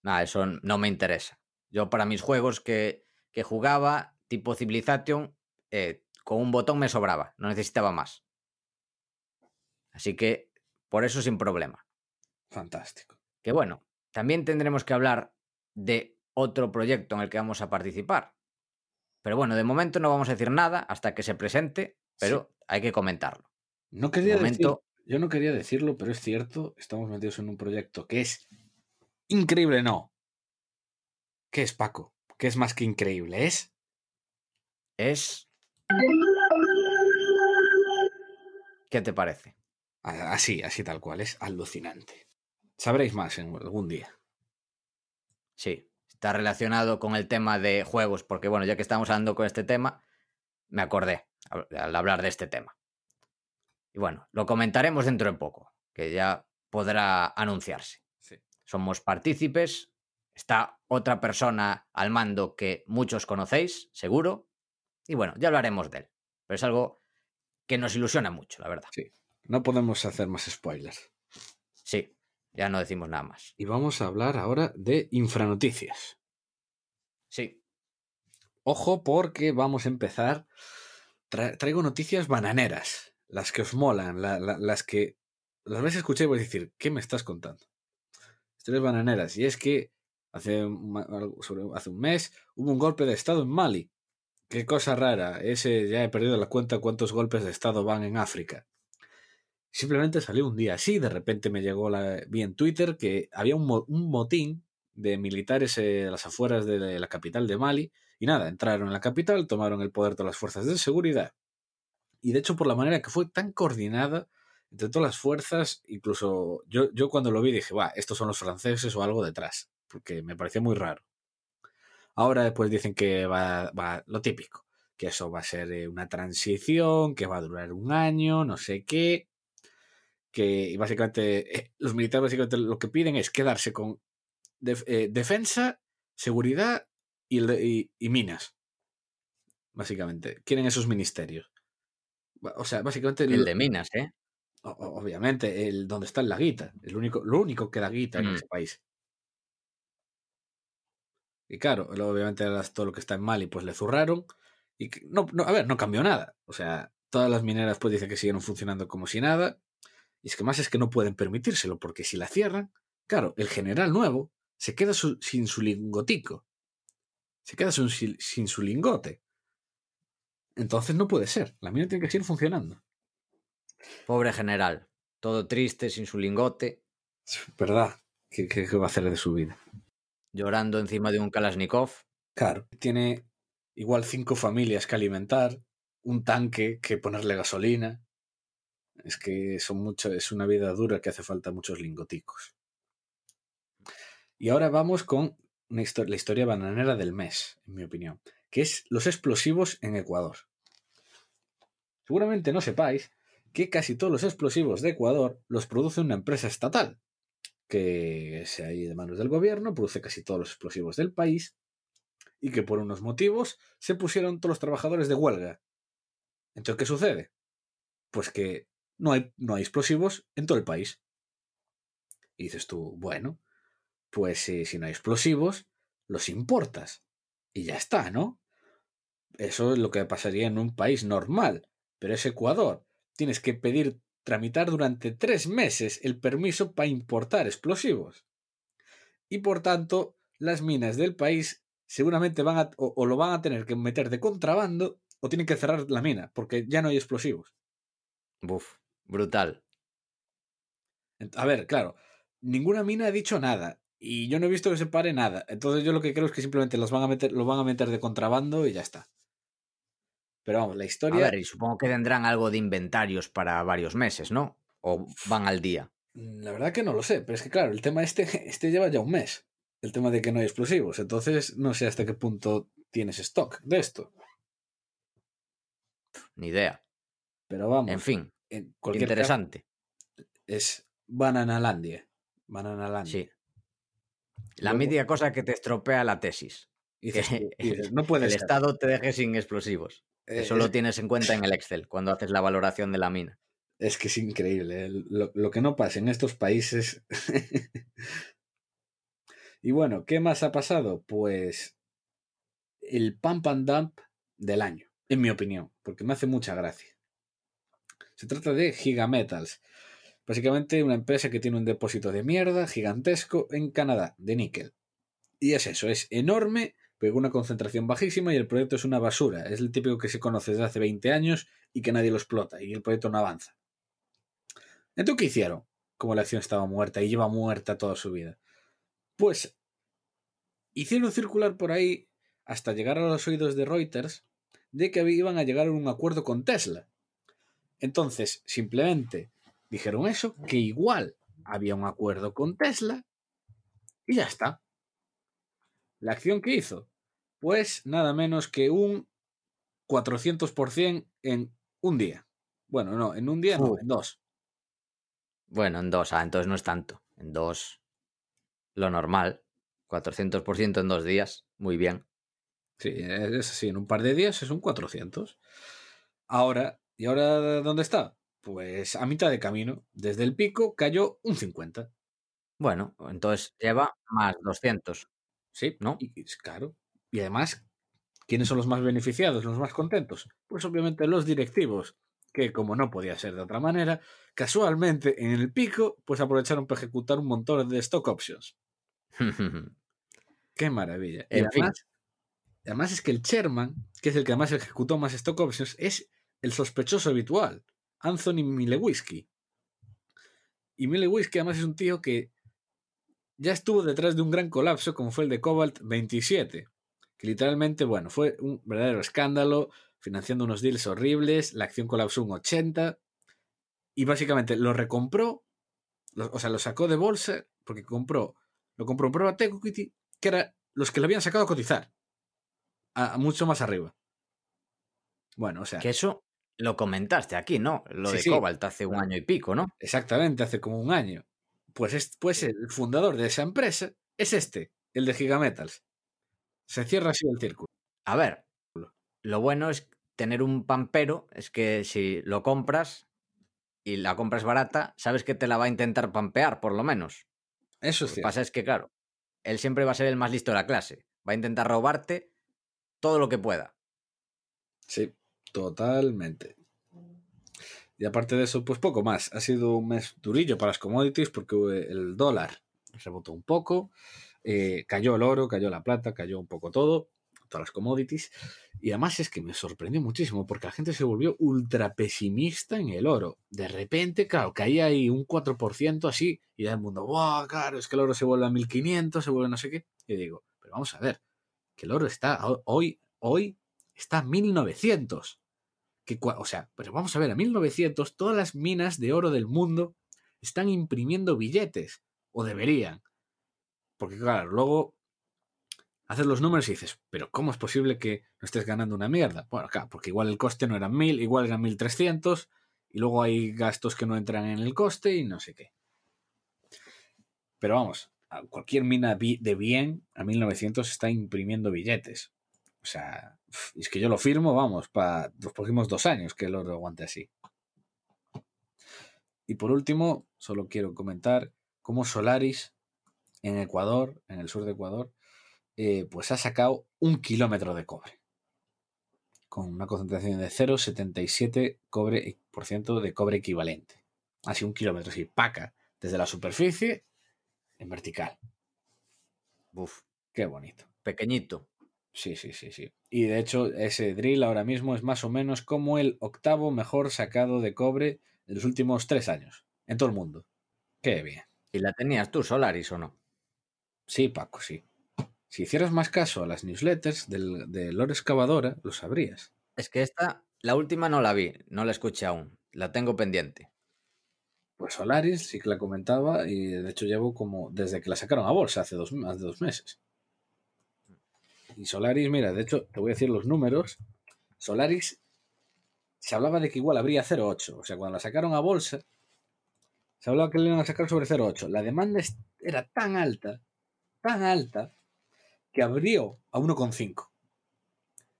Nada, eso no me interesa. Yo para mis juegos que, que jugaba, tipo Civilization, eh, con un botón me sobraba, no necesitaba más. Así que por eso sin problema. Fantástico. Que bueno, también tendremos que hablar de otro proyecto en el que vamos a participar. Pero bueno, de momento no vamos a decir nada hasta que se presente, pero hay que comentarlo. No quería momento, yo no quería decirlo, pero es cierto, estamos metidos en un proyecto que es increíble, no. ¿Qué es, Paco? ¿Qué es más que increíble? Es... Es... ¿Qué te parece? Así, así tal cual, es alucinante. Sabréis más en algún día. Sí, está relacionado con el tema de juegos, porque bueno, ya que estamos hablando con este tema, me acordé al hablar de este tema. Y bueno, lo comentaremos dentro de poco, que ya podrá anunciarse. Somos partícipes, está otra persona al mando que muchos conocéis, seguro, y bueno, ya hablaremos de él. Pero es algo que nos ilusiona mucho, la verdad. Sí, no podemos hacer más spoilers. Sí, ya no decimos nada más. Y vamos a hablar ahora de infranoticias. Sí. Ojo porque vamos a empezar. traigo noticias bananeras las que os molan, las que las veces escuché y voy a decir, ¿qué me estás contando? Historias bananeras. Y es que hace, hace un mes hubo un golpe de Estado en Mali. Qué cosa rara. Ese ya he perdido la cuenta cuántos golpes de Estado van en África. Simplemente salió un día así, de repente me llegó la, vi en Twitter que había un, motín de militares en las afueras de la capital de Mali. Y nada, entraron en la capital, tomaron el poder todas las fuerzas de seguridad y de hecho por la manera que fue tan coordinada entre todas las fuerzas, incluso yo, yo cuando lo vi dije, va, estos son los franceses o algo detrás, porque me parecía muy raro. Ahora después dicen que va, va lo típico, que eso va a ser eh, una transición, que va a durar un año, no sé qué, que básicamente eh, los militares básicamente lo que piden es quedarse con eh, defensa, seguridad y, y minas. Básicamente, quieren esos ministerios. O sea, básicamente. El, de minas, ¿eh? Obviamente, el donde está la guita. El único, lo único que da guita en mm. ese país. Y claro, obviamente todo lo que está en Mali, pues le zurraron. Y no, no, a ver, no cambió nada. O sea, todas las mineras pues dicen que siguieron funcionando como si nada. Y es que más es que no pueden permitírselo, porque si la cierran, claro, el general nuevo se queda sin su lingotico. Se queda sin su lingote. Entonces no puede ser. La mina tiene que seguir funcionando. Pobre general. Todo triste, sin su lingote. ¿Verdad? ¿Qué, va a hacer de su vida? Llorando encima de un Kalashnikov. Claro. Tiene igual cinco familias que alimentar, un tanque que ponerle gasolina. Es que son mucho, es una vida dura que hace falta muchos lingoticos. Y ahora vamos con la historia bananera del mes, en mi opinión que es los explosivos en Ecuador. Seguramente no sepáis, que casi todos los explosivos de Ecuador los produce una empresa estatal, que es ahí de manos del gobierno, produce casi todos los explosivos del país, y que por unos motivos se pusieron todos los trabajadores de huelga. Entonces, ¿qué sucede? Pues que no hay, no hay explosivos en todo el país. Y dices tú, bueno, pues si no hay explosivos, los importas. Y ya está, ¿no? Eso es lo que pasaría en un país normal. Pero es Ecuador. Tienes que pedir, tramitar durante tres meses el permiso para importar explosivos. Y por tanto, las minas del país seguramente van a, o, lo van a tener que meter de contrabando o tienen que cerrar la mina, porque ya no hay explosivos. Buf, brutal. A ver, claro, ninguna mina ha dicho nada. Y yo no he visto que se pare nada. Entonces yo lo que creo es que simplemente los van a meter, lo van a meter de contrabando y ya está. Pero vamos, la historia. A ver, y supongo que tendrán algo de inventarios para varios meses, ¿no? O van al día. Mm, la verdad que no lo sé, pero es que claro, el tema este, este lleva ya un mes. El tema de que no hay explosivos. Entonces no sé hasta qué punto tienes stock de esto. Ni idea. Pero vamos. En fin. interesante. Es Bananalandia. Bananalandia. Sí. La mítica cosa que te estropea la tesis. no puede el Estado te deje sin explosivos. Eso lo tienes en cuenta en el Excel cuando haces la valoración de la mina. Es que es increíble. ¿eh? Lo, que no pasa en estos países. y bueno, ¿qué más ha pasado? Pues el pump and dump del año, en mi opinión, porque me hace mucha gracia. Se trata de Gigametals. Básicamente una empresa que tiene un depósito de mierda gigantesco en Canadá, de níquel. Y es eso, es enorme, con una concentración bajísima y el proyecto es una basura. Es el típico que se conoce desde hace 20 años y que nadie lo explota y el proyecto no avanza. Entonces, ¿qué hicieron? Como la acción estaba muerta y lleva muerta toda su vida. Pues hicieron circular por ahí hasta llegar a los oídos de Reuters de que iban a llegar a un acuerdo con Tesla. Entonces, simplemente dijeron eso, que igual había un acuerdo con Tesla y ya está. La acción que hizo, pues nada menos que un 400% en un día. Bueno, no, en un día no, en dos. Bueno, en dos, ah, entonces no es tanto. En dos, lo normal. 400% en dos días, muy bien. Sí, es así, en un par de días es un 400. Ahora, ¿y ahora dónde está? Pues a mitad de camino, desde el pico cayó un 50. Bueno, entonces lleva más 200. Sí, ¿no? Y, claro. Y además, ¿quiénes son los más beneficiados, los más contentos? Pues obviamente los directivos, que como no podía ser de otra manera, casualmente en el pico, pues aprovecharon para ejecutar un montón de stock options. Qué maravilla. Y además, además es que el chairman, que es el que además ejecutó más stock options, es el sospechoso habitual. Anthony Milewiski. Y Milewiski además es un tío que ya estuvo detrás de un gran colapso como fue el de Cobalt 27, que literalmente, bueno, fue un verdadero escándalo, financiando unos deals horribles, la acción colapsó un 80 y básicamente lo recompró, o sea, lo sacó de bolsa porque compró, lo compró en prueba equity, que era los que lo habían sacado a cotizar, a, mucho más arriba. Bueno, o sea. Que eso lo comentaste aquí, ¿no? Lo de Cobalt hace un año y pico, ¿no? Exactamente, hace como un año. Pues, pues el fundador de esa empresa es este, el de Gigametals. Se cierra así el círculo. A ver, lo bueno es tener un pampero, es que si lo compras y la compras barata, sabes que te la va a intentar pampear, por lo menos. Eso es. Lo que pasa es que, claro, él siempre va a ser el más listo de la clase. Va a intentar robarte todo lo que pueda. Sí, Totalmente. Y aparte de eso, pues poco más. Ha sido un mes durillo para las commodities porque el dólar rebotó un poco, eh, cayó el oro, cayó la plata, cayó un poco todo, todas las commodities. Y además es que me sorprendió muchísimo porque la gente se volvió ultra pesimista en el oro. De repente, claro, caía ahí un 4% así y ya el mundo, wow, claro, es que el oro se vuelve a 1500, se vuelve no sé qué. Y digo, pero vamos a ver, que el oro está hoy, hoy está a 1900 o sea, pero vamos a ver, a 1900 todas las minas de oro del mundo están imprimiendo billetes, o deberían. Porque claro, luego haces los números y dices, pero ¿cómo es posible que no estés ganando una mierda? Bueno, claro, porque igual el coste no era 1000, igual eran 1300, y luego hay gastos que no entran en el coste y no sé qué. Pero vamos, cualquier mina de bien a 1900 está imprimiendo billetes. O sea, es que yo lo firmo, vamos, para los próximos dos años que el oro aguante así. Y por último, solo quiero comentar cómo Solaris en Ecuador, en el sur de Ecuador, eh, pues ha sacado un kilómetro de cobre. Con una concentración de 0,77 cobre, por ciento de cobre equivalente. Así un kilómetro, así, paca, desde la superficie en vertical. Uf. Qué bonito. Pequeñito. Sí, sí, sí, sí. Y de hecho, ese drill ahora mismo es más o menos como el octavo mejor sacado de cobre de los últimos tres años. En todo el mundo. Qué bien. ¿Y la tenías tú, Solaris, o no? Sí, Paco, sí. Si hicieras más caso a las newsletters del, de Lore Excavadora, lo sabrías. Es que esta, la última no la vi, no la escuché aún. La tengo pendiente. Pues Solaris sí que la comentaba y de hecho llevo como desde que la sacaron a bolsa hace dos, más de dos meses. Y Solaris, mira, de hecho te voy a decir los números. Solaris se hablaba de que igual habría 0,8. O sea, cuando la sacaron a bolsa, se hablaba que le iban a sacar sobre 0,8. La demanda era tan alta, tan alta, que abrió a 1,5.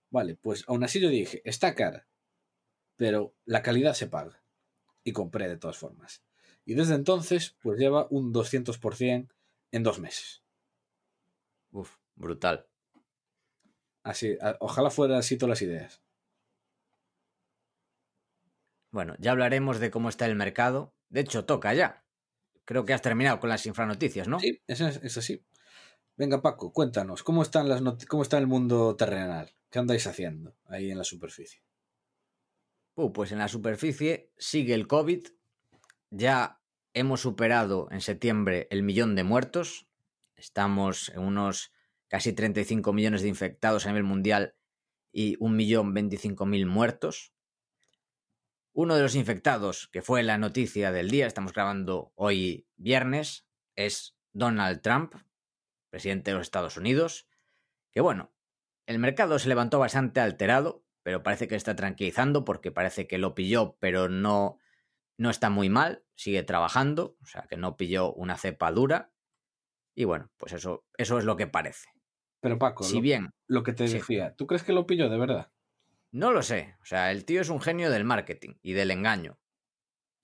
Vale, pues aún así yo dije, está cara, pero la calidad se paga. Y compré de todas formas. Y desde entonces, pues lleva un 200% en dos meses. Uf, brutal. Así, ojalá fueran así todas las ideas. Bueno, ya hablaremos de cómo está el mercado. De hecho, toca ya. Creo que has terminado con las infranoticias, ¿no? Sí, eso es, así. Venga, Paco, cuéntanos, ¿cómo, están las ¿cómo está el mundo terrenal? ¿Qué andáis haciendo ahí en la superficie? Uh, pues en la superficie sigue el COVID. Ya hemos superado en septiembre el millón de muertos. Estamos en unos casi 35 millones de infectados a nivel mundial y 1.025.000 muertos. Uno de los infectados, que fue la noticia del día, estamos grabando hoy viernes, es Donald Trump, presidente de los Estados Unidos, que bueno, el mercado se levantó bastante alterado, pero parece que está tranquilizando porque parece que lo pilló, pero no, no está muy mal, sigue trabajando, o sea que no pilló una cepa dura. Y bueno, pues eso, eso es lo que parece. Pero Paco, si lo, bien, lo que te decía, ¿tú crees que lo pilló de verdad? No lo sé. O sea, el tío es un genio del marketing y del engaño.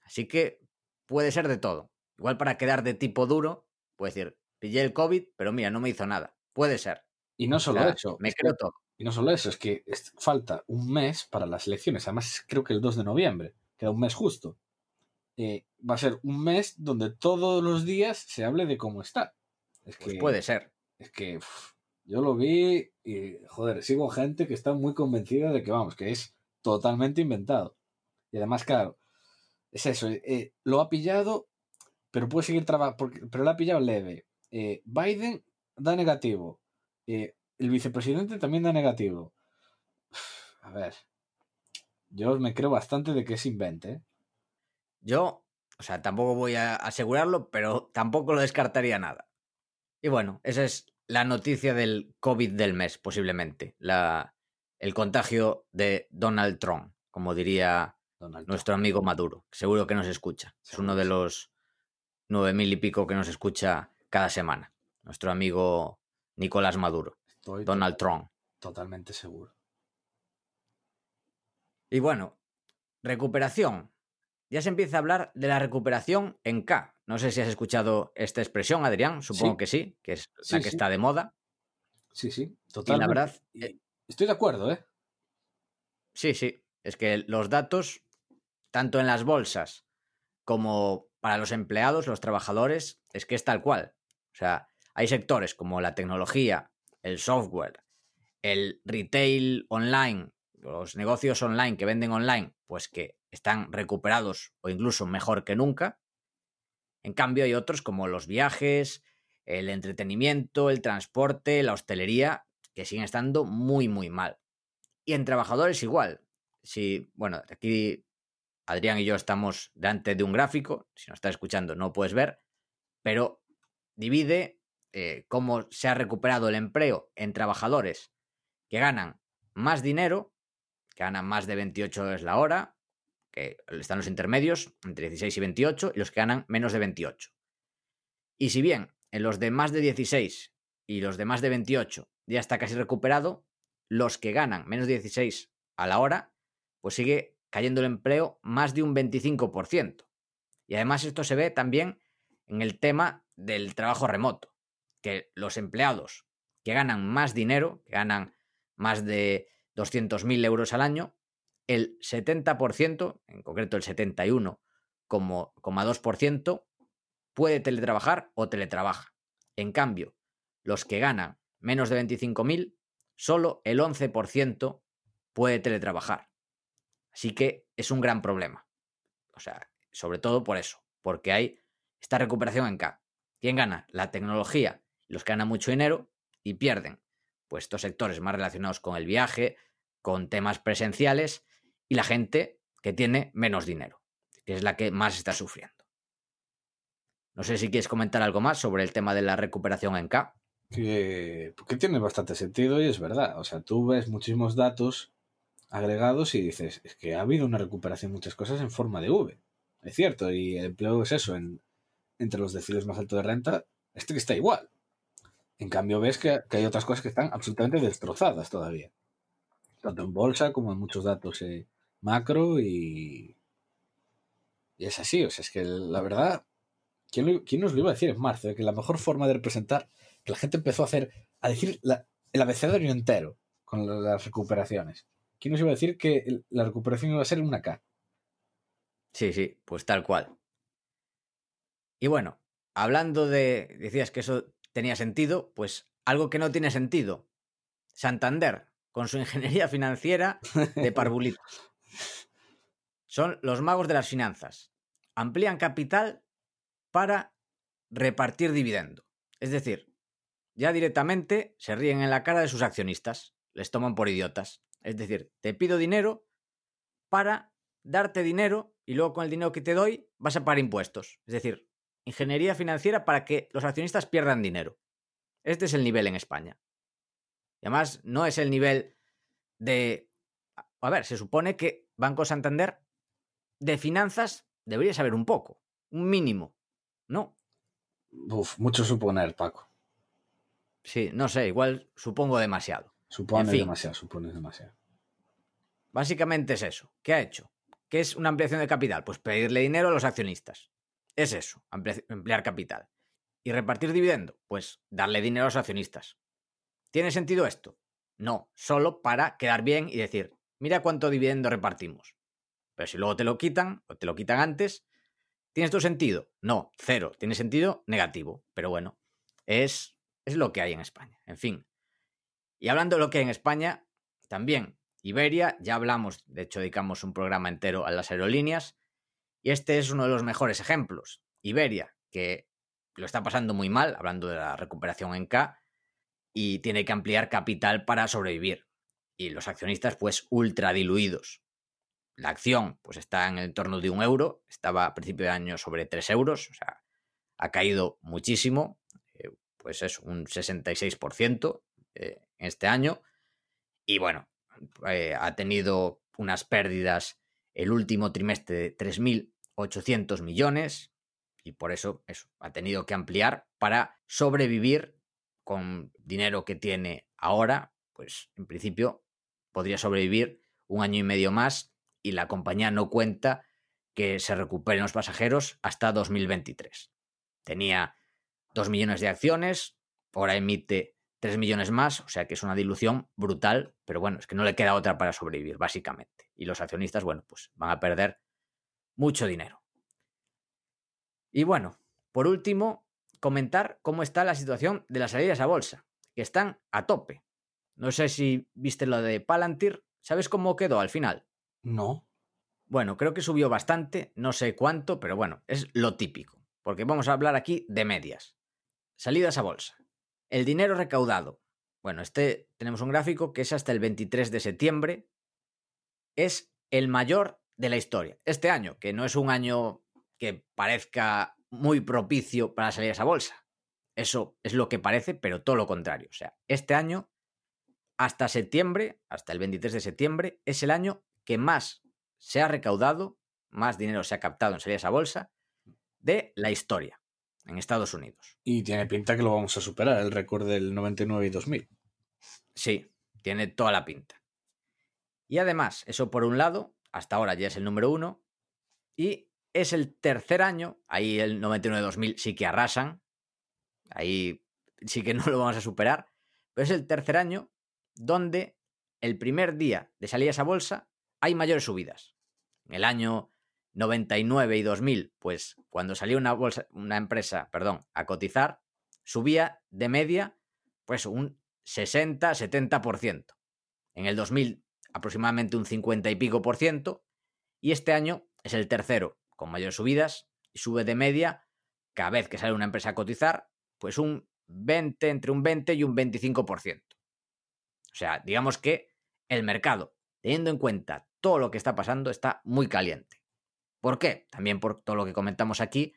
Así que puede ser de todo. Igual para quedar de tipo duro, puede decir, pillé el COVID, pero mira, no me hizo nada. Puede ser. Y no solo eso. Me creo todo. Y no solo eso, es que falta un mes para las elecciones. Además, creo que el 2 de noviembre. Queda un mes justo. Eh, va a ser un mes donde todos los días se hable de cómo está. Es pues que, puede ser. Es que yo lo vi y, joder, sigo gente que está muy convencida de que, vamos, que es totalmente inventado. Y además, claro, es eso, eh, lo ha pillado, pero puede seguir trabajando, pero lo ha pillado leve. Eh, Biden da negativo. Eh, el vicepresidente también da negativo. A ver, yo me creo bastante de que es invente. Yo, o sea, tampoco voy a asegurarlo, pero tampoco lo descartaría nada. Y bueno, ese es la noticia del COVID del mes, posiblemente. La, el contagio de Donald Trump, como diría nuestro amigo Maduro. Seguro que nos escucha. Es uno de los nueve mil y pico que nos escucha cada semana. Nuestro amigo Nicolás Maduro. Donald Trump. Totalmente seguro. Y bueno, recuperación. Ya se empieza a hablar de la recuperación en K. No sé si has escuchado esta expresión, Adrián. Supongo que sí, que es la que está de moda. Sí, sí, totalmente. Y la verdad. Eh, estoy de acuerdo, ¿eh? Sí, sí. Es que los datos, tanto en las bolsas como para los empleados, los trabajadores, es que es tal cual. O sea, hay sectores como la tecnología, el software, el retail online, los negocios online que venden online, pues que están recuperados o incluso mejor que nunca. En cambio, hay otros como los viajes, el entretenimiento, el transporte, la hostelería, que siguen estando muy, muy mal. Y en trabajadores igual. Si, bueno, aquí Adrián y yo estamos delante de un gráfico, si nos estás escuchando no puedes ver, pero divide eh, cómo se ha recuperado el empleo en trabajadores que ganan más dinero, que ganan más de 28 dólares la hora, que están los intermedios entre 16 y 28 y los que ganan menos de 28. Y si bien en los de más de 16 y los de más de 28 ya está casi recuperado, los que ganan menos de 16 a la hora, pues sigue cayendo el empleo más de un 25%. Y además esto se ve también en el tema del trabajo remoto, que los empleados que ganan más dinero, que ganan más de 200.000 euros al año, el 70%, en concreto el 71,2%, puede teletrabajar o teletrabaja. En cambio, los que ganan menos de 25.000, solo el 11% puede teletrabajar. Así que es un gran problema. O sea, sobre todo por eso, porque hay esta recuperación en K. ¿Quién gana? La tecnología, los que ganan mucho dinero y pierden. Pues estos sectores más relacionados con el viaje, con temas presenciales y la gente que tiene menos dinero, que es la que más está sufriendo. No sé si quieres comentar algo más sobre el tema de la recuperación en K. Que, tiene bastante sentido y es verdad. O sea, tú ves muchísimos datos agregados y dices, es que ha habido una recuperación de muchas cosas en forma de V. Es cierto, y el empleo es eso, en, entre los deciles más altos de renta, este que está igual. En cambio, ves que, hay otras cosas que están absolutamente destrozadas todavía. Tanto en bolsa como en muchos datos eh, macro y... Y es así, o sea, es que la verdad, ¿quién, ¿quién, nos lo iba a decir en marzo? De que la mejor forma de representar, que la gente empezó a hacer, a decir el abecedario entero con las recuperaciones. ¿Quién nos iba a decir que la recuperación iba a ser una K? Sí, sí, pues tal cual. Y bueno, hablando de, decías que eso tenía sentido, pues algo que no tiene sentido. Santander, con su ingeniería financiera de parvulito. Son los magos de las finanzas. Amplían capital para repartir dividendo. Es decir, ya directamente se ríen en la cara de sus accionistas, les toman por idiotas. Es decir, te pido dinero para darte dinero y luego con el dinero que te doy vas a pagar impuestos. Es decir, ingeniería financiera para que los accionistas pierdan dinero. Este es el nivel en España. Y además no es el nivel de... A ver, se supone que Banco Santander de finanzas debería saber un poco, un mínimo, ¿no? Uf, mucho suponer, Paco. Sí, no sé, igual supongo demasiado. Supone demasiado, supone demasiado. Básicamente es eso. ¿Qué ha hecho? ¿Qué es una ampliación de capital? Pues pedirle dinero a los accionistas. Es eso, ampliar capital. ¿Y repartir dividendo? Pues darle dinero a los accionistas. ¿Tiene sentido esto? No, solo para quedar bien y decir, mira cuánto dividendo repartimos. Pero si luego te lo quitan, o te lo quitan antes, ¿tiene esto sentido? No, cero. Tiene sentido negativo. Pero bueno, es, es lo que hay en España. En fin, y hablando de lo que hay en España, también Iberia, ya hablamos, de hecho dedicamos un programa entero a las aerolíneas, y este es uno de los mejores ejemplos. Iberia, que lo está pasando muy mal, hablando de la recuperación en K, y tiene que ampliar capital para sobrevivir. Y los accionistas, pues, ultra diluidos. La acción, pues, está en el entorno de un euro, estaba a principio de año sobre 3 euros, o sea, ha caído muchísimo, eh, pues es un 66%, eh, este año. Y bueno, eh, ha tenido unas pérdidas el último trimestre de 3.800 millones y por eso, eso ha tenido que ampliar para sobrevivir con dinero que tiene ahora, pues en principio podría sobrevivir un año y medio más y la compañía no cuenta que se recuperen los pasajeros hasta 2023. Tenía 2 millones de acciones, ahora emite 3 millones más, o sea que es una dilución brutal, pero bueno, es que no le queda otra para sobrevivir, básicamente. Y los accionistas, bueno, pues van a perder mucho dinero. Y bueno, por último, comentar cómo está la situación de las salidas a bolsa, que están a tope. No sé si viste lo de Palantir, ¿sabes cómo quedó al final? No. Bueno, creo que subió bastante, no sé cuánto, pero bueno, es lo típico, porque vamos a hablar aquí de medias. Salidas a bolsa. El dinero recaudado. Bueno, este tenemos un gráfico que es hasta el 23 de septiembre. Es el mayor de la historia. Este año, que no es un año que parezca muy propicio para salir a esa bolsa. Eso es lo que parece, pero todo lo contrario. O sea, este año, hasta septiembre, hasta el 23 de septiembre, es el año que más se ha recaudado más dinero se ha captado en salir a esa bolsa de la historia en Estados Unidos. Y tiene pinta que lo vamos a superar, el récord del 99 y 2000. Sí, tiene toda la pinta. Y además, eso por un lado, hasta ahora ya es el número uno, y es el tercer año, ahí el 99-2000 sí que arrasan, ahí sí que no lo vamos a superar, pero es el tercer año donde el primer día de salir a esa bolsa hay mayores subidas. En el año 99 y 2000, pues cuando salió una bolsa, una empresa, perdón, a cotizar, subía de media pues un 60-70%. En el 2000 aproximadamente un 50 y pico por ciento y este año es el tercero con mayores subidas y sube de media cada vez que sale una empresa a cotizar, pues un 20, entre un 20 y un 25%. O sea, digamos que el mercado, teniendo en cuenta todo lo que está pasando, está muy caliente. ¿Por qué? También por todo lo que comentamos aquí,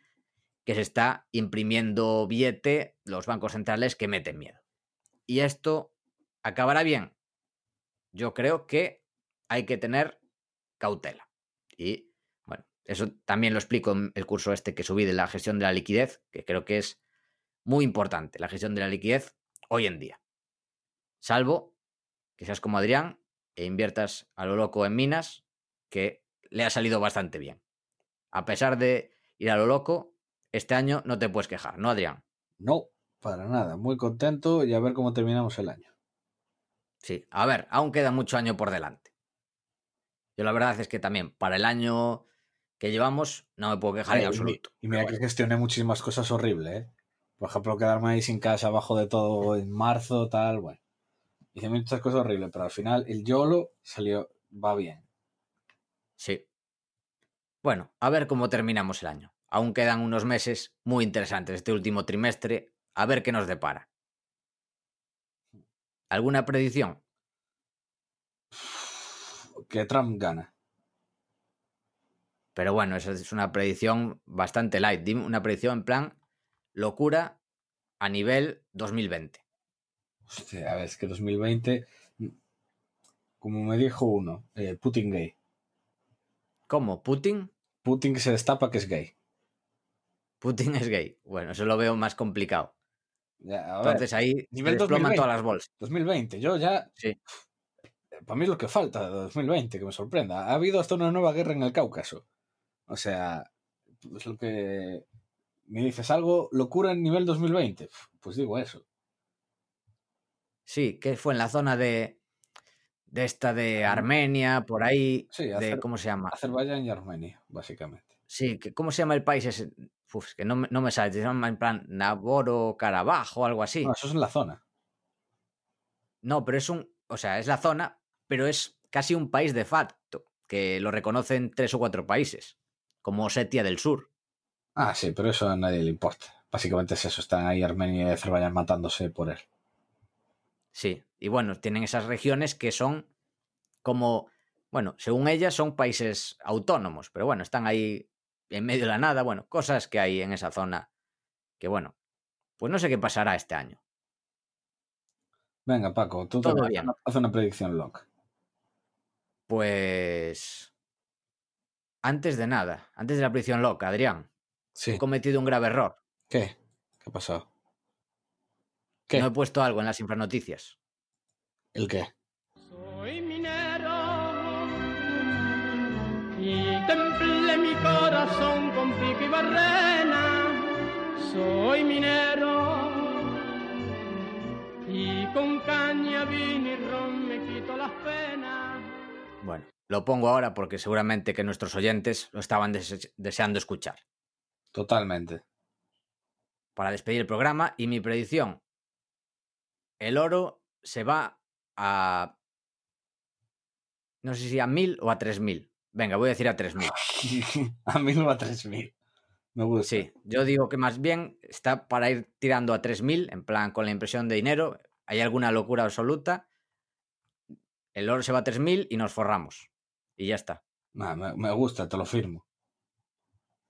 que se está imprimiendo billete los bancos centrales que meten miedo. Y esto acabará bien. Yo creo que hay que tener cautela. Y bueno, eso también lo explico en el curso este que subí de la gestión de la liquidez, que creo que es muy importante, la gestión de la liquidez hoy en día. Salvo que seas como Adrián e inviertas a lo loco en minas, que le ha salido bastante bien. A pesar de ir a lo loco, este año no te puedes quejar, ¿no, Adrián? No, para nada. Muy contento y a ver cómo terminamos el año. Sí, a ver, aún queda mucho año por delante. Yo la verdad es que también para el año que llevamos no me puedo quejar en absoluto. Y mira que gestioné muchísimas cosas horribles, ¿eh? Por ejemplo, quedarme ahí sin casa abajo de todo en marzo, tal, bueno. Hice muchas cosas horribles, pero al final el YOLO salió, va bien. Sí. Bueno, a ver cómo terminamos el año. Aún quedan unos meses muy interesantes este último trimestre. A ver qué nos depara. ¿Alguna predicción? Que Trump gana. Pero bueno, esa es una predicción bastante light. Dime una predicción en plan locura a nivel 2020. Hostia, a ver, es que 2020, como me dijo uno, eh, Putin gay. ¿Cómo? ¿Putin? Putin se destapa que es gay. Putin es gay. Bueno, eso lo veo más complicado. Ya, a Entonces ahí nivel desploman 2020. todas las bolsas. 2020, yo ya... Sí. Para mí es lo que falta de 2020, que me sorprenda. Ha habido hasta una nueva guerra en el Cáucaso. O sea, es lo que... Me dices algo, locura en nivel 2020. Pues digo eso. Sí, que fue en la zona de, de esta de Armenia, por ahí, Sí, de, Azer- ¿cómo se llama? Azerbaiyán y Armenia, básicamente. Sí, que, ¿cómo se llama el país ese? Uf, es que no, me- no me sale, se llama en plan Naboro, Carabajo o algo así. No, eso es en la zona. No, pero es un, o sea, es la zona, pero es casi un país de facto, que lo reconocen tres o cuatro países, como Osetia del Sur. Ah, sí, pero eso a nadie le importa. Básicamente es eso, están ahí Armenia y Azerbaiyán matándose por él. Sí, y bueno, tienen esas regiones que son como, bueno, según ellas son países autónomos, pero bueno, están ahí en medio de la nada, bueno, cosas que hay en esa zona que bueno, pues no sé qué pasará este año. Venga, Paco, tú Todo bien. haz una predicción loca. Pues antes de nada, antes de la predicción loca, Adrián, Sí. he cometido un grave error. ¿Qué? ¿Qué ha pasado? ¿Qué? No he puesto algo en las infranoticias. ¿El qué? Soy minero y templé mi corazón con pico y barrena. Soy minero y con caña, vino y ron me quito las penas. Bueno, lo pongo ahora porque seguramente que nuestros oyentes lo estaban dese- deseando escuchar. Totalmente. Para despedir el programa y mi predicción. El oro se va a... No sé si a mil o a tres mil. Venga, voy a decir a tres mil. a me va a 3.000. Me gusta. Sí, yo digo que más bien está para ir tirando a 3.000, en plan con la impresión de dinero. Hay alguna locura absoluta. El oro se va a 3.000 y nos forramos. Y ya está. Me, me gusta, te lo firmo.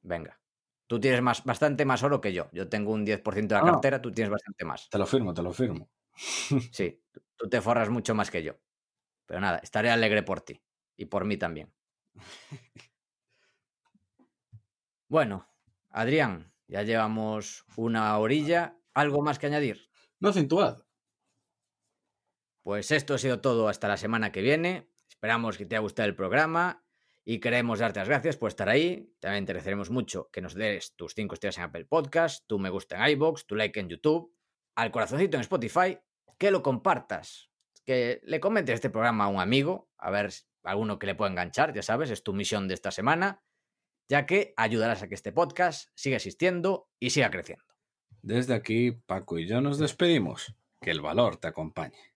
Venga. Tú tienes más, bastante más oro que yo. Yo tengo un 10% de la Ah. cartera, tú tienes bastante más. Te lo firmo, te lo firmo. Sí, tú te forras mucho más que yo. Pero nada, estaré alegre por ti. Y por mí también. Bueno, Adrián, ya llevamos una orilla. ¿Algo más que añadir? No acentuado. Pues esto ha sido todo hasta la semana que viene. Esperamos que te haya gustado el programa y queremos darte las gracias por estar ahí. También interesaremos mucho que nos des tus 5 estrellas en Apple Podcast, tu me gusta en iBox, tu like en YouTube, al corazoncito en Spotify, que lo compartas, que le comentes este programa a un amigo, a ver alguno que le pueda enganchar, ya sabes, es tu misión de esta semana, ya que ayudarás a que este podcast siga existiendo y siga creciendo. Desde aquí, Paco y yo nos despedimos. Que el valor te acompañe.